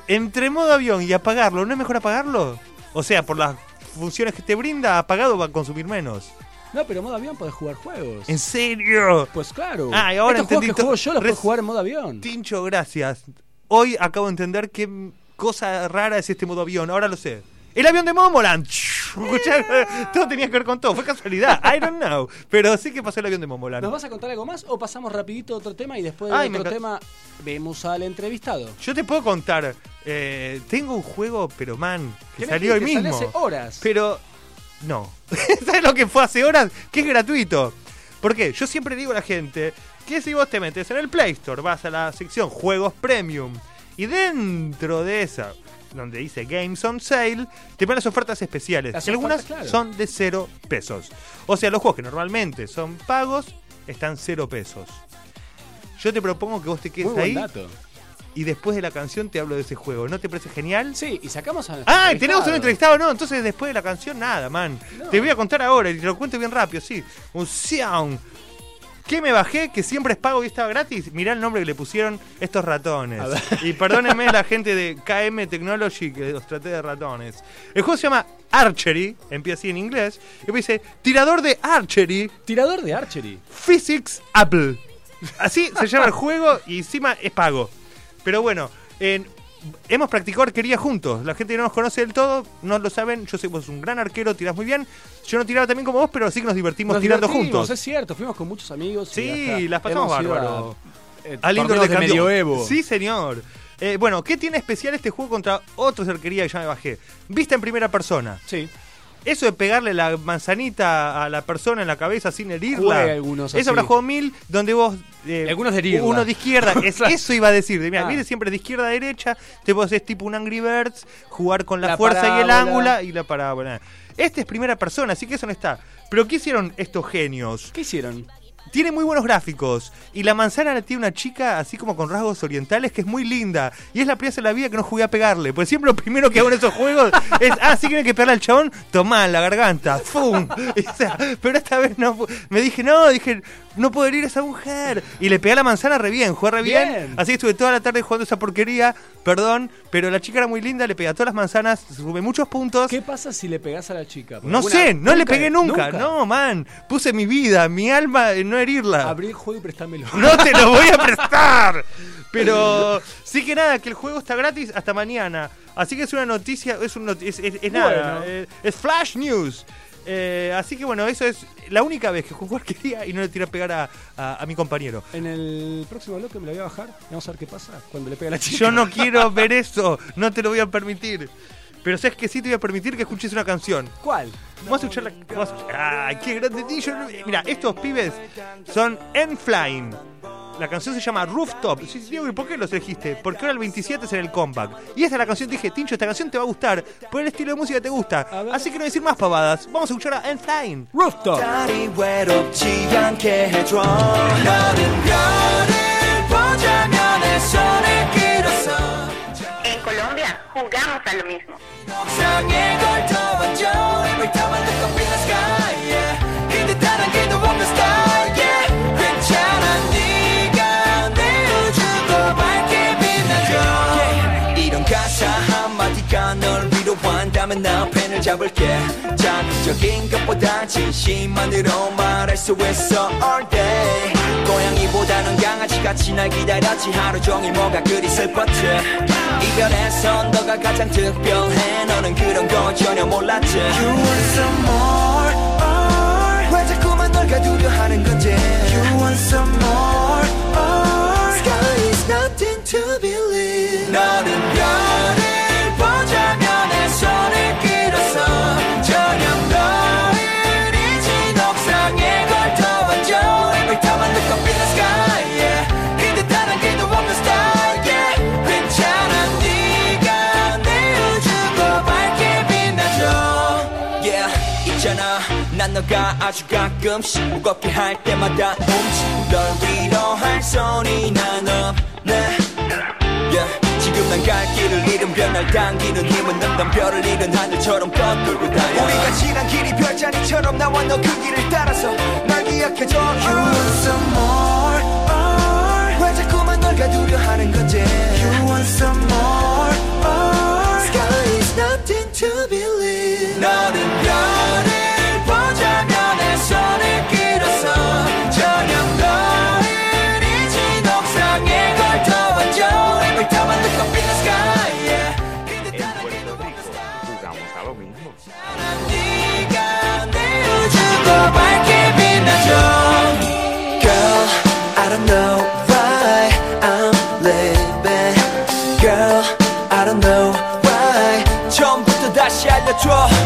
Entre modo avión y apagarlo, ¿no es mejor apagarlo? O sea, por las funciones que te brinda, apagado va a consumir menos. No, pero en modo avión podés jugar juegos. ¿En serio? Pues claro. Ah, y ahora Estos juegos entendí que to- juego yo los puedo jugar en modo avión. Tincho, gracias. Hoy acabo de entender qué cosa rara es este modo avión. Ahora lo sé. El avión de Momoland. Todo tenía que ver con todo. Fue casualidad. I don't know. Pero sí que pasó el avión de Momoland. ¿Nos vas a contar algo más o pasamos rapidito a otro tema y después de otro tema vemos al entrevistado? Yo te puedo contar. eh, tengo un juego, pero man, que ¿Qué me salió hoy mismo. Salió hace horas. Pero no. ¿Sabes lo que fue hace horas? Que es gratuito. ¿Por qué? Yo siempre digo a la gente que si vos te metes en el Play Store, vas a la sección Juegos Premium y dentro de esa, donde dice Games on Sale, te ponen las ofertas especiales. Las y algunas ofertas, claro. son de cero pesos. O sea, los juegos que normalmente son pagos están cero pesos. Yo te propongo que vos te quedes ahí dato. y después de la canción te hablo de ese juego. ¿No te parece genial? Sí, y sacamos a Ah, tenemos un entrevistado. no, entonces después de la canción nada, man. No. Te voy a contar ahora y te lo cuento bien rápido, sí. Un sound. ¿Qué me bajé? Que siempre es pago y estaba gratis. Mirá el nombre que le pusieron estos ratones. Y perdónenme la gente de KM Technology que los traté de ratones. El juego se llama Archery, empieza así en inglés. Y después dice, tirador de Archery, Tirador de archery. Physics Apple. Así se llama el juego y encima es pago. Pero bueno, en- hemos practicado arquería juntos. La gente que no nos conoce del todo, no lo saben. Yo sé que vos un gran arquero, tirás muy bien. Yo no tiraba también como vos, pero sí que nos divertimos Nos tirando divertimos, juntos. Es cierto, fuimos con muchos amigos. Sí, las pasamos bárbaro. eh, Al de de medioevo. Sí, señor. Eh, bueno, ¿qué tiene especial este juego contra otros de arquería que ya me bajé? Vista en primera persona. Sí. Eso de pegarle la manzanita a la persona en la cabeza sin herirla. Algunos Eso habrá jugado mil, donde vos. eh, algunos de. Uno de izquierda. es- eso iba a decir. de, Mira, Ah. viene siempre de izquierda a derecha. Te vos es tipo un Angry Birds, jugar con la, La fuerza y el ángulo y la parábola. Este es primera persona, así que eso no está. Pero ¿qué hicieron estos genios? ¿Qué hicieron? Tiene muy buenos gráficos. Y la manzana tiene una chica así como con rasgos orientales que es muy linda. Y es la primera vez en la vida que no jugué a pegarle. Porque siempre lo primero que hago en esos juegos es, ah, sí que hay que pegarle al chabón, tomá en la garganta. ¡Fum! Y, o sea, pero esta vez no. Me dije, no, dije, no puedo herir a esa mujer. Y le pegué a la manzana re bien, jugué re bien. Bien. Así que estuve toda la tarde jugando esa porquería. Perdón, pero la chica era muy linda, le pegué a todas las manzanas, sube muchos puntos. ¿Qué pasa si le pegás a la chica? No sé, no le pegué nunca. nunca. No, man. Puse mi vida, mi alma en no herirla. Abrí el juego y préstamelo. No te lo voy a prestar. Pero sí que nada, que el juego está gratis hasta mañana. Así que es una noticia, es, un not- es, es- es nada, Bueno. eh, es Flash News. Eh, así que bueno, eso es la única vez que jugué arquería y no le tiré a pegar a, a- a mi compañero. En el próximo bloque me lo voy a bajar. Vamos a ver qué pasa cuando le pega la chica. Yo no quiero ver eso, no te lo voy a permitir. Pero sabes que sí te voy a permitir que escuches una canción. ¿Cuál? Vamos a escuchar la. vamos a escuchar- ¡Ay, qué grande! Yo no- Mira, estos pibes son Enflying. La canción se llama Rooftop. Sí, sí, digo, ¿y por qué los elegiste? Porque ahora el 27 es en el comeback. Y esta es la canción, te dije, Tincho, esta canción te va a gustar. Por el estilo de música te gusta. A ver. Así que no decir más pavadas. Vamos a escuchar a Enflying. Rooftop. 다리 외롭지 않게 해줘 너는 별을 보자면 내 손을 jugamos a lo mismo. 위로한다면 나 펜을 잡을게. 자극적인 것보다 진심만으로 말할 수 있어 all day. 고양이보다는 강아지같이 날 기다렸지. 하루 종일 뭐가 그리 슬펐지? 이별에선 너가 가장 특별해. 너는 그런 거 전혀 몰랐지. You want some more or 왜 자꾸만 널 가두려 하는 건지. You want some more or Sky is nothing to believe. 너는 별 난 너가 아주 가끔씩 무겁게 할 때마다 움직 널 위로할 손이 난 없네. Yeah. 지금 난 갈 길을 잃은 별날 당기는 힘은 없던 별을 잃은 하늘처럼 뻗돌고 다녀. 우리가 지난 길이 별자리처럼 나와 너 그 길을 따라서 날 기억해줘. You want some more? or 왜 자꾸만 널 가두려 하는 건지. You want some more 내줘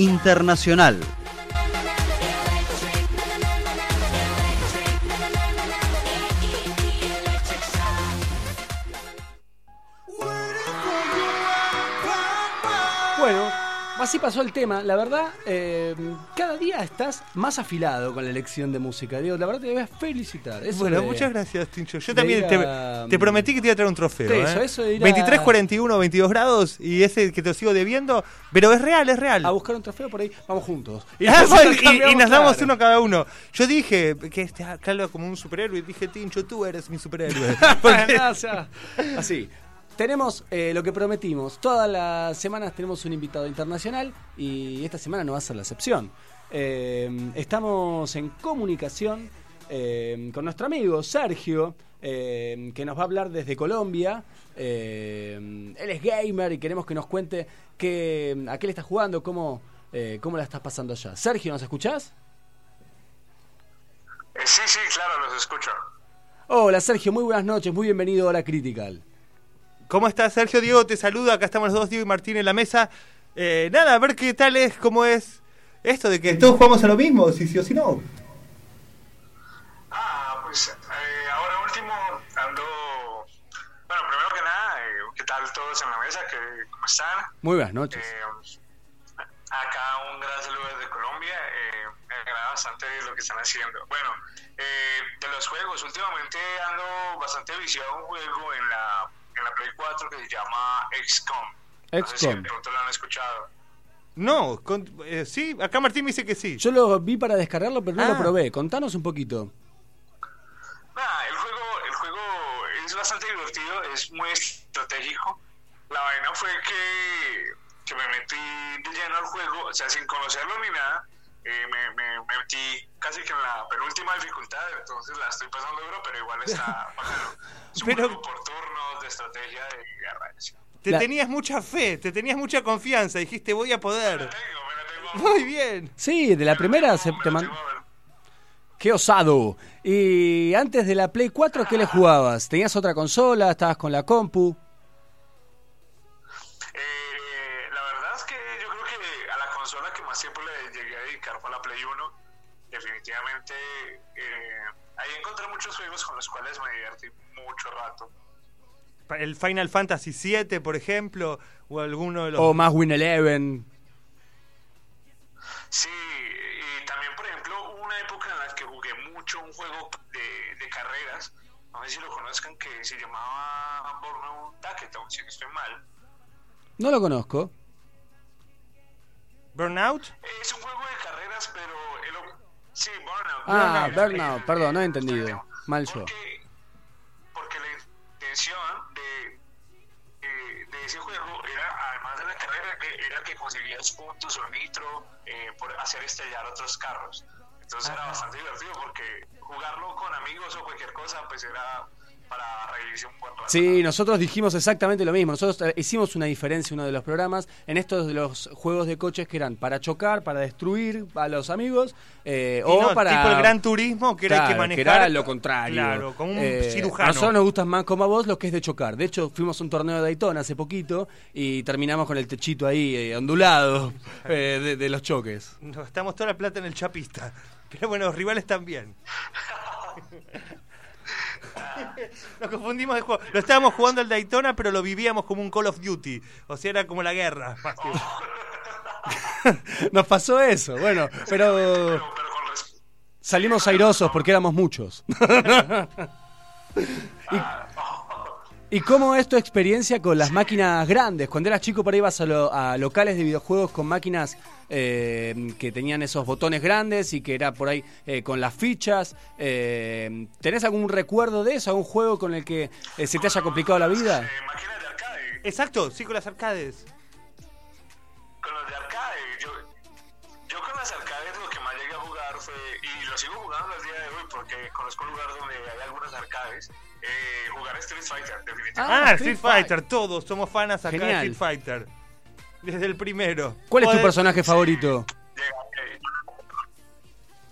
internacional. Así pasó el tema. La verdad, eh, cada día estás más afilado con la elección de música. Diego, la verdad te a felicitar. Eso Bueno, de- muchas gracias, Tincho. Yo también te, a- te prometí que te iba a traer un trofeo. Eso, ¿eh? eso de ir a- 23, 41, 22 grados y ese que te sigo debiendo. Pero es real, es real. A buscar un trofeo por ahí, vamos juntos. Ah, y- nos damos claro. uno cada uno. Yo dije que este Carlos como un superhéroe y dije, Tincho, tú eres mi superhéroe. Porque- Ah, así. Tenemos eh, lo que prometimos. Todas las semanas tenemos un invitado internacional y esta semana no va a ser la excepción. Eh, estamos en comunicación eh, con nuestro amigo Sergio, eh, que nos va a hablar desde Colombia. Él es gamer y queremos que nos cuente qué, a qué le está jugando, cómo, cómo la estás pasando allá. Sergio, ¿nos escuchás? Sí, sí, claro, los escucho. Hola Sergio, muy buenas noches, muy bienvenido a Hora Critical. ¿Cómo estás, Sergio? Diego te saluda. Acá estamos los dos, Diego y Martín, en la mesa. Eh, nada, a ver qué tal es, cómo es esto de que todos jugamos a lo mismo, si sí o si no. Ah, pues eh, ahora último ando... Bueno, primero que nada, eh, ¿qué tal todos en la mesa? ¿Qué, ¿Cómo están? Muy buenas noches. Eh, acá un gran saludo desde Colombia. Eh, me agrada bastante lo que están haciendo. Bueno, eh, de los juegos, últimamente ando bastante viciado a un juego en la, en la Play 4 que se llama XCOM. No sé si de XCOM. pronto lo han escuchado. No, con- eh, sí, acá Martín me dice que sí. Yo lo vi para descargarlo, pero no Ah. lo probé. Contanos un poquito. Nada, el juego, el juego es bastante divertido, es muy estratégico. La vaina fue que, que me metí de lleno al juego, o sea, sin conocerlo ni nada. Eh, me, me- me metí casi que en la penúltima dificultad, entonces la estoy pasando duro, pero igual está bacano. Es Pero- por turnos, de estrategia, de guerra. Te La- tenías mucha fe, te tenías mucha confianza, dijiste voy a Me poder. la tengo, me la tengo. Muy bien. Sí, de la primera se Me te la man- tengo a ver. ¡Qué osado! Y antes de la Play 4, ¿qué le jugabas? ¿Tenías otra consola? ¿Estabas con la compu? Definitivamente eh, ahí encontré muchos juegos con los cuales me divertí mucho rato. El Final Fantasy VII, por ejemplo, o alguno de los... ¿O más Win Eleven? Sí, y también por ejemplo hubo una época en la que jugué mucho un juego de, de carreras, no sé si lo conozcan, que se llamaba Burnout Hackathon, si no estoy mal. No lo conozco. Burnout. Es un juego de carreras, pero... sí, Burnout. Ah, Burnout. Burnout, perdón, no he entendido. Mal yo. Porque, la intención de, eh, de ese juego era, además de la carrera, que era que conseguías puntos o nitro eh, por hacer estallar otros carros. Entonces era bastante divertido porque jugarlo con amigos o cualquier cosa, pues era para reírse un buen rato. Sí, nosotros dijimos exactamente lo mismo. Nosotros eh, hicimos una diferencia en uno de los programas en estos de los juegos de coches que eran para chocar, para destruir a los amigos eh, o no, para tipo el Gran Turismo, que era el que manejar. era lo contrario. Claro, como un Eh, cirujano. A nosotros nos gusta más como a vos lo que es de chocar. De hecho, fuimos a un torneo de Daytona hace poquito y terminamos con el techito ahí eh, ondulado eh, de, de los choques. Nos gastamos toda la plata en el chapista. Pero bueno, los rivales también. Nos confundimos de juego. Lo estábamos jugando al Daytona, pero lo vivíamos como un Call of Duty. O sea, era como la guerra. más que- Nos pasó eso, bueno, pero salimos airosos porque éramos muchos. ¿Y, ¿Y cómo es tu experiencia con las máquinas grandes? Cuando eras chico por ahí ibas a, lo- a locales de videojuegos con máquinas eh, que tenían esos botones grandes y que era por ahí eh, con las fichas. Eh, ¿Tenés algún recuerdo de eso? ¿Algún juego con el que eh, se te haya complicado la vida? eh, máquinas de arcade. Exacto, sí, con las arcades. Con los de arcade, yo, yo con las arcades lo que más llegué a jugar fue, y lo sigo jugando porque conozco un lugar donde hay algunos arcades, eh, jugar Street Fighter, definitivamente. Ah, Street Street Fighter, todos somos fanas acá Genial. de Street Fighter. Desde el primero. ¿Cuál es tu personaje favorito? Llega, eh,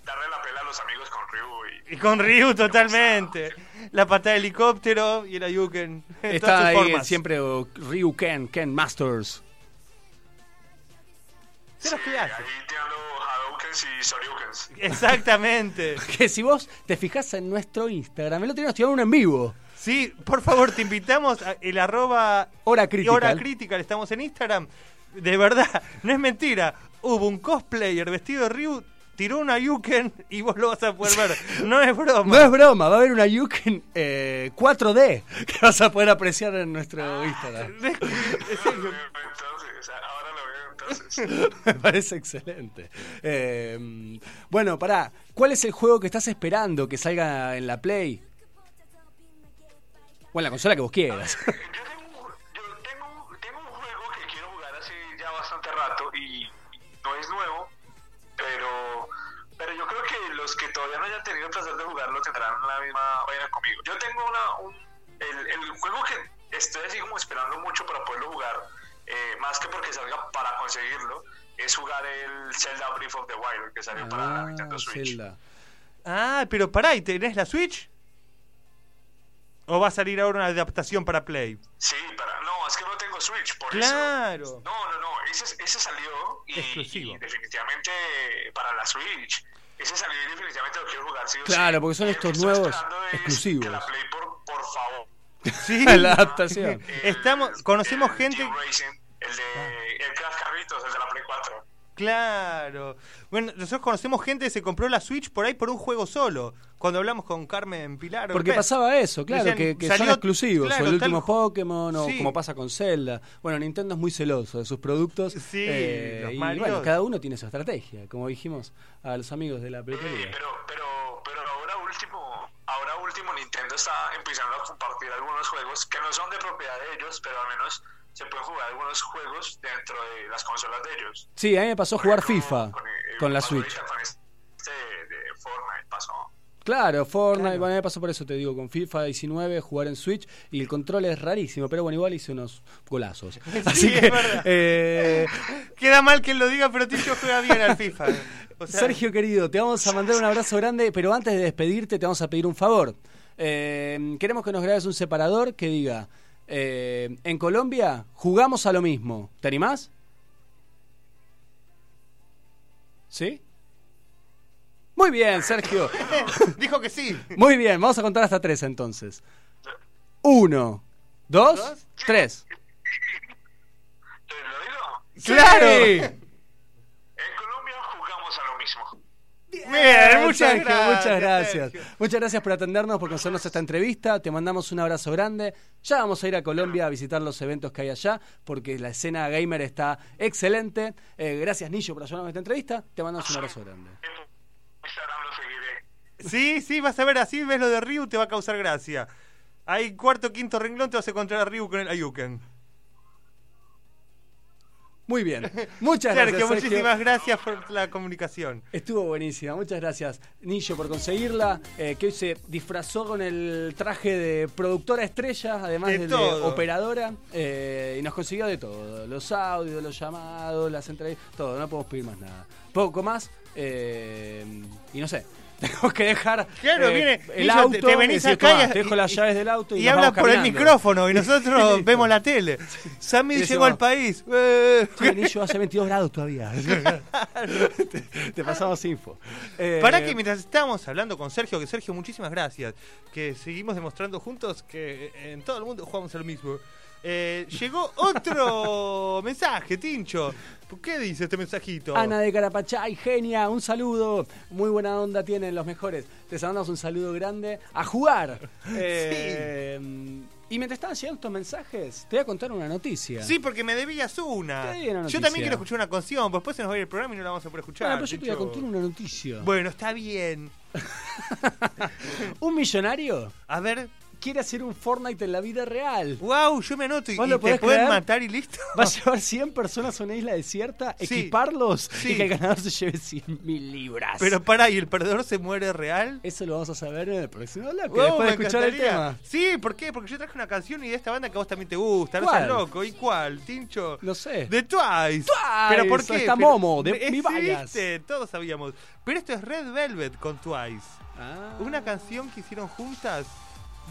darle la pela a los amigos con Ryu y... Y con Ryu totalmente. La patada de helicóptero y el Ayuken. Está ahí formas. siempre oh, Ryu Ken, Ken Masters. Se los Sí, ahí tirando Hadoukens y Soryukens. Exactamente. Que si vos te fijas en nuestro Instagram, el otro día nos tiraron un en vivo. Sí, por favor, te invitamos a el arroba Hora Critical. Hora Critical, estamos en Instagram. De verdad, no es mentira. Hubo un cosplayer vestido de Ryu, tiró una Yuken y vos lo vas a poder ver. No es broma. No es broma, va a haber una Yuken eh, 4D que vas a poder apreciar en nuestro Instagram. Es- es. Entonces, ahora lo veo entonces. Me parece excelente. Eh, bueno, pará, ¿cuál es el juego que estás esperando que salga en la Play? O en la consola que vos quieras. Yo tengo, yo tengo, tengo un juego que quiero jugar hace ya bastante rato y no es nuevo, pero, pero yo creo que los que todavía no hayan tenido el placer de jugarlo tendrán la misma vaina conmigo. Yo tengo una, un, el, el juego que estoy así como esperando mucho para poderlo jugar, eh, más que porque salga para conseguirlo, es jugar el Zelda Breath of the Wild que salió para Ah, Nintendo Switch. Zelda. Ah, pero pará, ¿y tenés la Switch? ¿O va a salir ahora una adaptación para Play? Sí, para, no, es que no tengo Switch, por Claro. eso. No, no, no, ese, ese salió y, Exclusivo. y definitivamente para la Switch. Ese salió y definitivamente lo quiero jugar, sí o Claro, sí. porque son el estos nuevos es exclusivos. Que la Play. Sí. la adaptación. El- Estamos, conocemos el gente. El de el Crash Carritos, el de la Play 4. Claro. Bueno, nosotros conocemos gente que se compró la Switch por ahí por un juego solo. Cuando hablamos con Carmen Pilar. Porque pasaba eso, claro, Decían, que, que son salió- exclusivos. claro, o el tal- último Pokémon, o Sí. como pasa con Zelda. Bueno, Nintendo es muy celoso de sus productos. Sí, eh, los y bueno, cada uno tiene su estrategia, como dijimos a los amigos de la Sí, peluquería. pero, pero, pero ahora último, último Nintendo está empezando a compartir algunos juegos que no son de propiedad de ellos, pero al menos se pueden jugar algunos juegos dentro de las consolas de ellos. Sí, a mí me pasó Por jugar ejemplo, FIFA con la Switch. Con este de Fortnite pasó. Claro, Fortnite, Claro. bueno, me pasó por eso, te digo, con FIFA 19, jugar en Switch, y el control es rarísimo, pero bueno, igual hice unos golazos. Así es que, eh, Queda mal que lo diga, pero Ticho juega bien al FIFA. O sea, Sergio querido, te vamos a mandar un abrazo grande, pero antes de despedirte te vamos a pedir un favor. Eh, queremos que nos grabes un separador que diga, eh, en Colombia jugamos a lo mismo. ¿Te animás? ¿Sí? Muy bien, Sergio. Dijo que sí. Muy bien, vamos a contar hasta tres entonces. Uno, dos, Dos. tres. ¿Te lo digo? ¡Claro! En Colombia jugamos a lo mismo. Bien, muchas Sergio, gracias. Muchas gracias. Sergio. Muchas gracias por atendernos, por concedernos esta entrevista. Te mandamos un abrazo grande. Ya vamos a ir a Colombia a visitar los eventos que hay allá, porque la escena gamer está excelente. Eh, gracias, Nillo, por ayudarnos en esta entrevista. Te mandamos un abrazo grande. En Instagram lo seguiré. Sí, sí, vas a ver así, ves lo de Ryu, te va a causar gracia. Ahí cuarto, quinto renglón te vas a encontrar a Ryu con el Ayuken. Muy bien. Muchas Sergio, gracias. Sergio. muchísimas gracias por la comunicación. Estuvo buenísima, muchas gracias Nillo por conseguirla, eh, que hoy se disfrazó con el traje de productora estrella, además De de operadora, eh, y nos consiguió de todo, los audios, los llamados, las entrevistas, todo, no podemos pedir más nada. poco más. eh, y no sé, tengo que dejar Claro, eh, viene, el auto. te, te venís y decir, acá "Tomá, y, te dejo las llaves del auto y, y vamos por el caminando". micrófono y nosotros vemos la tele. Sammy Y llegó al país. Eh. Sí, yo hace 22 grados todavía. te, te pasamos info. Eh, Para que mientras estábamos hablando con Sergio, que Sergio, muchísimas gracias, que seguimos demostrando juntos que en todo el mundo jugamos al mismo. Eh, llegó otro mensaje, Tincho. ¿Por qué dice este mensajito? Ana de Carapachay, genia, un saludo. Muy buena onda tienen los mejores. Te mandamos un saludo grande. A jugar. Eh, Y mientras estaban llegando estos mensajes, te voy a contar una noticia. Sí, porque me debías una. Te una Yo también quiero escuchar una canción, pues después se nos va a ir el programa y no la vamos a poder escuchar. Bueno, pero yo te voy a contar una noticia. Bueno, está bien. Un millonario A ver. Quiere hacer un Fortnite en la vida real. Wow, yo me anoto y, ¿Vos y lo te pueden creer? matar y listo. Va a llevar 100 personas a una isla desierta, Sí. equiparlos Sí. y que el ganador se lleve 100 mil libras. Pero para, ¿y el perdedor se muere real? Eso lo vamos a saber en el próximo bloque, Wow, después de me escuchar el tema. Sí, ¿por qué? Porque yo traje una canción y de esta banda que a vos también te gusta. No ¿Cuál? seas loco. ¿Y cuál, Tincho? No sé. De Twice. Twice, ¿Pero por qué? está Pero- Momo, de mi viste, Todos sabíamos. Pero esto es Red Velvet con Twice. Ah. Una canción que hicieron juntas.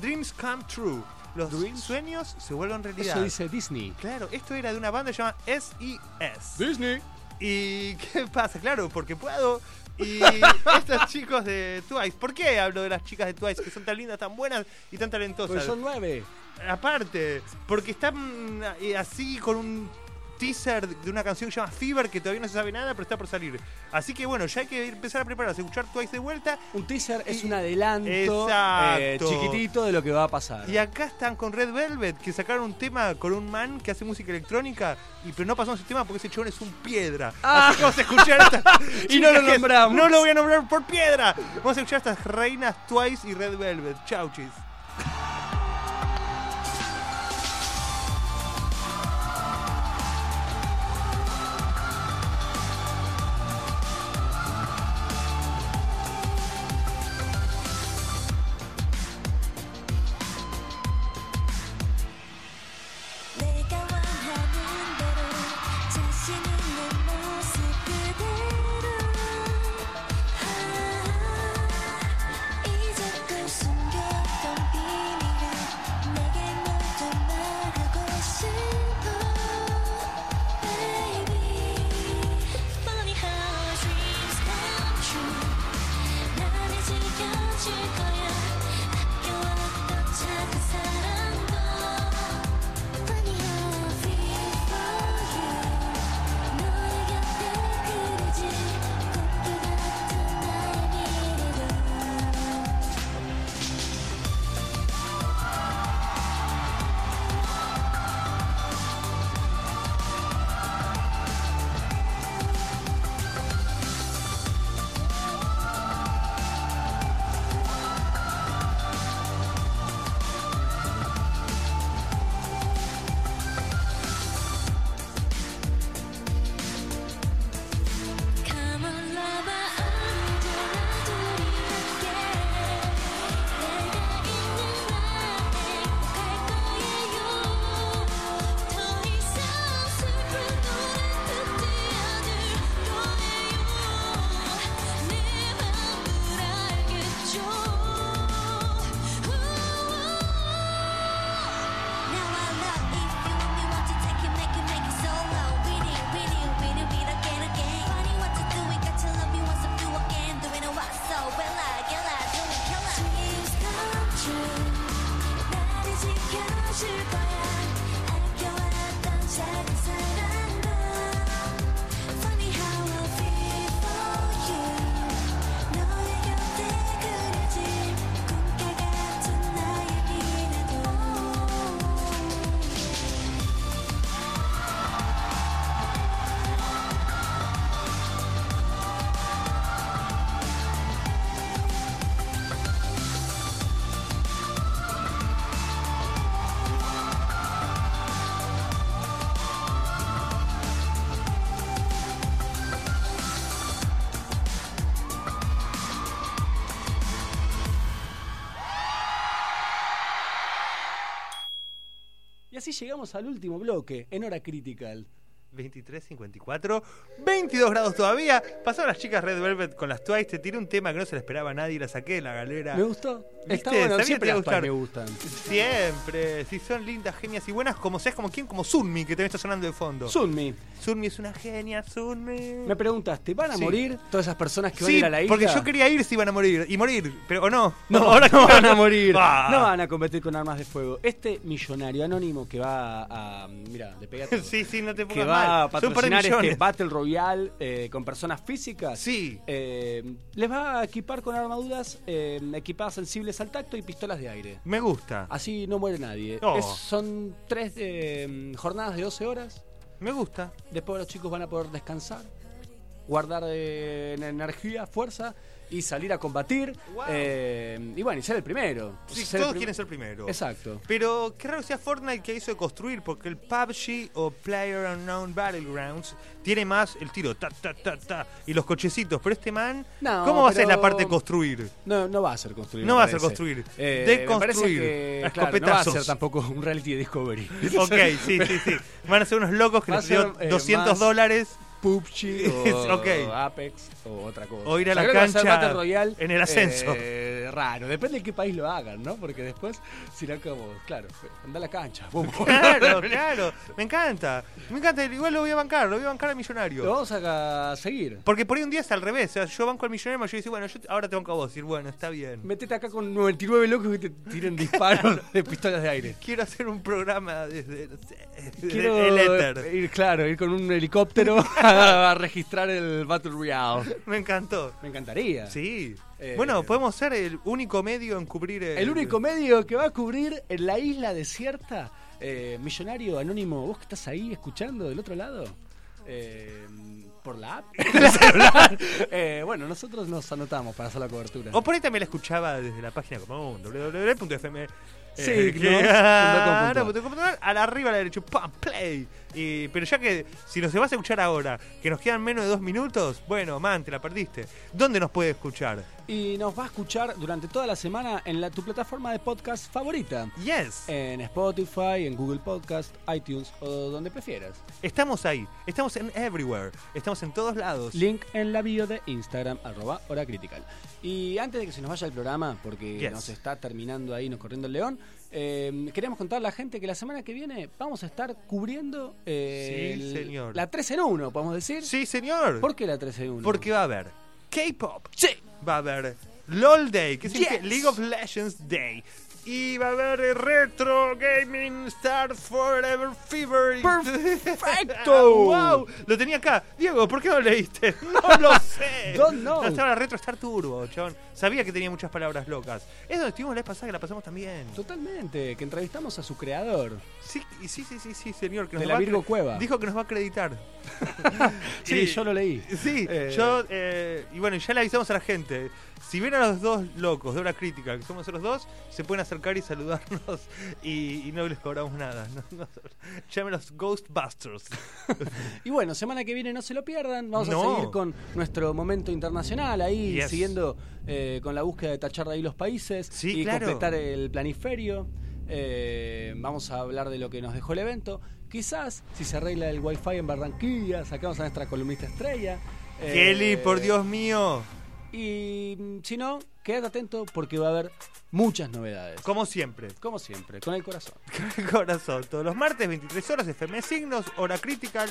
Dreams Come True. Los Dreams- sueños se vuelven realidad. Eso dice Disney. Claro, esto era de una banda llamada S.E.S. Disney. ¿Y qué pasa? Claro, porque puedo. Y estos chicos de Twice, ¿por qué hablo de las chicas de Twice que son tan lindas, tan buenas y tan talentosas? Pues son nueve. Aparte, porque están eh, así con un teaser de una canción que se llama Fever que todavía no se sabe nada, pero está por salir. Así que bueno, ya hay que empezar a prepararse, escuchar Twice de vuelta. Un teaser es un adelanto eh, chiquitito de lo que va a pasar. Y acá están con Red Velvet, que sacaron un tema con un man que hace música electrónica, y pero no pasamos ese tema porque ese chabón es un piedra. Ah. Así que vamos a escuchar esta Y no lo nombramos. No lo voy a nombrar por piedra. Vamos a escuchar estas reinas Twice y Red Velvet. Chau, chis. Así llegamos al último bloque, en Hora Critical. 23.54, 22 grados todavía. Pasaron las chicas Red Velvet con las Twice. Te tiré un tema que no se le esperaba a nadie y la saqué de la galera. Me gustó. Está bueno, siempre que te las me gustan. Siempre. Si son lindas, genias y buenas, como seas como quién, como Sunmi, que también está sonando de fondo. Sunmi, Sunmi es una genia, Sunmi. me preguntaste, ¿van a Sí. morir todas esas personas que van a ir a la isla? porque yo quería ir si iban a morir. Y morir, pero o no. No, ahora no van a morir. Ah. No van a competir con armas de fuego. Este millonario anónimo que va a. Mira, le todo. Sí, sí, no te que pongas va a patrocinar este. Battle Royale eh, con personas físicas. Sí. Eh, les va a equipar con armaduras eh, equipadas sensibles al tacto y pistolas de aire. Me gusta. Así no muere nadie. Oh. Es- son tres eh, jornadas de 12 horas. Me gusta. Después los chicos van a poder descansar, guardar eh, en energía, fuerza y salir a combatir. Wow. eh, y bueno, y ser el primero. Sí, Ser el todos prim- quieren ser primero. Exacto. Pero qué raro sea Fortnite que hizo de construir, porque el PUBG o Player Unknown Battlegrounds tiene más el tiro, ta, ta, ta, ta, y los cochecitos. Pero este man, No, ¿cómo va a ser la parte de construir? No, no va a ser construir. No va a ser construir. Eh, De construir. que, A claro, no va a ser tampoco un reality de Discovery. Ok, sí, sí, sí. Van a ser unos locos que les dio ser, eh, 200 más- dólares PUBG o Ok. Apex o otra cosa. O ir a la cancha Royale, en el ascenso. Raro, depende de qué país lo hagan, ¿no? Porque después, si no, como, claro, anda a la cancha. pum. Claro, claro. Me encanta. Me encanta. Igual lo voy a bancar, lo voy a bancar al millonario. Lo vamos a seguir. Porque por ahí un día es al revés. O sea, yo banco al millonario y yo digo, bueno, yo ahora te banco a vos. Y bueno, está bien. Metete acá con 99 locos que te tiren disparos de pistolas de aire. Quiero hacer un programa desde, Quiero el éter. ir, claro, ir con un helicóptero a registrar el Battle Royale. Me encantó. Me encantaría. Sí. Eh, bueno, podemos ser el único medio en cubrir el... El único medio que va a cubrir en la isla desierta, eh, millonario anónimo, vos que estás ahí escuchando del otro lado, eh, por la app. Eh, bueno, nosotros nos anotamos para hacer la cobertura. O por ahí también la escuchaba desde la página común, www.fm. Sí, ¿no? que- a la arriba a la derecha, ¡pam! play. Y, pero ya que si nos vas a escuchar ahora, que nos quedan menos de dos minutos, bueno, man, te la perdiste. ¿Dónde nos puede escuchar? Y nos va a escuchar durante toda la semana en la, tu plataforma de podcast favorita. Yes. En Spotify, en Google Podcast, iTunes o donde prefieras. Estamos ahí, estamos en everywhere, estamos en todos lados. Link en la bio de Instagram, arroba hora critical. Y antes de que se nos vaya el programa, porque Yes. nos está terminando ahí, nos corriendo el león, eh, queríamos contar a la gente que la semana que viene vamos a estar cubriendo eh, Sí, el- señor. la 3 en 1, podemos decir. Sí, señor. ¿Por qué la 3 en 1? Porque va a haber K-pop. Sí. Va a haber LOL Day, que significa Yes. League of Legends Day. Y va a haber Retro Gaming Star Forever Fever. ¡Perfecto! ¡Wow! Lo tenía acá. Diego, ¿por qué no leíste? No lo sé. Don't know. No estaba Retro Star Turbo, chabón. Sabía que tenía muchas palabras locas. Es donde estuvimos la vez pasada que la pasamos también. Totalmente, que entrevistamos a su creador. Sí, sí, sí, sí, sí, señor. Que De nos la va Virgo Cueva. Dijo que nos va a acreditar. Sí, Y- yo lo leí. Sí, Eh, yo, eh, y bueno, ya le avisamos a la gente. Si ven a los dos locos de hora crítica, que somos nosotros dos, se pueden acercar y saludarnos y, y no les cobramos nada. No, llámenos Ghostbusters. Y bueno, semana que viene no se lo pierdan. Vamos No. a seguir con nuestro momento internacional ahí, Yes. siguiendo eh, con la búsqueda de tachar de ahí los países Sí, y claro. completar el planiferio. Eh, vamos a hablar de lo que nos dejó el evento. Quizás, si se arregla el wifi en Barranquilla, sacamos a nuestra columnista estrella. Eh, Kelly, por Dios mío. Y mm, si no, quédate atento porque va a haber muchas novedades. Como siempre. Como siempre, con el corazón. Corazón. Todos los martes, 23 horas, FM Signos, hora critical.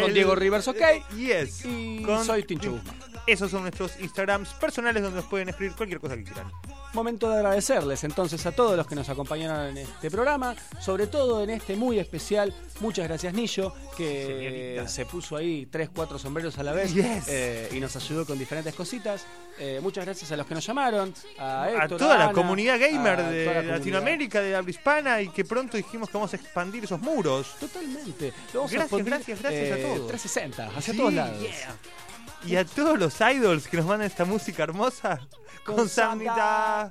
Con Diego Rivers, ok. Yes. Y Con- soy Tincho Guzmán. Esos son nuestros Instagrams personales donde nos pueden escribir cualquier cosa que quieran. Momento de agradecerles entonces a todos los que nos acompañaron en este programa, sobre todo en este muy especial. Muchas gracias Nillo, que Señorita. se puso ahí tres, cuatro sombreros a la vez Yes. eh, y nos ayudó con diferentes cositas. Eh, muchas gracias a los que nos llamaron, a a Héctor, toda la Ana, comunidad gamer a de toda la comunidad. Latinoamérica, de habla hispana y que pronto dijimos que vamos a expandir esos muros. Totalmente. Lo vamos a Gracias, expandir, gracias, gracias a eh, todos. 360, hacia Sí, todos lados. yeah. Y a todos los idols que nos mandan esta música hermosa con, Con.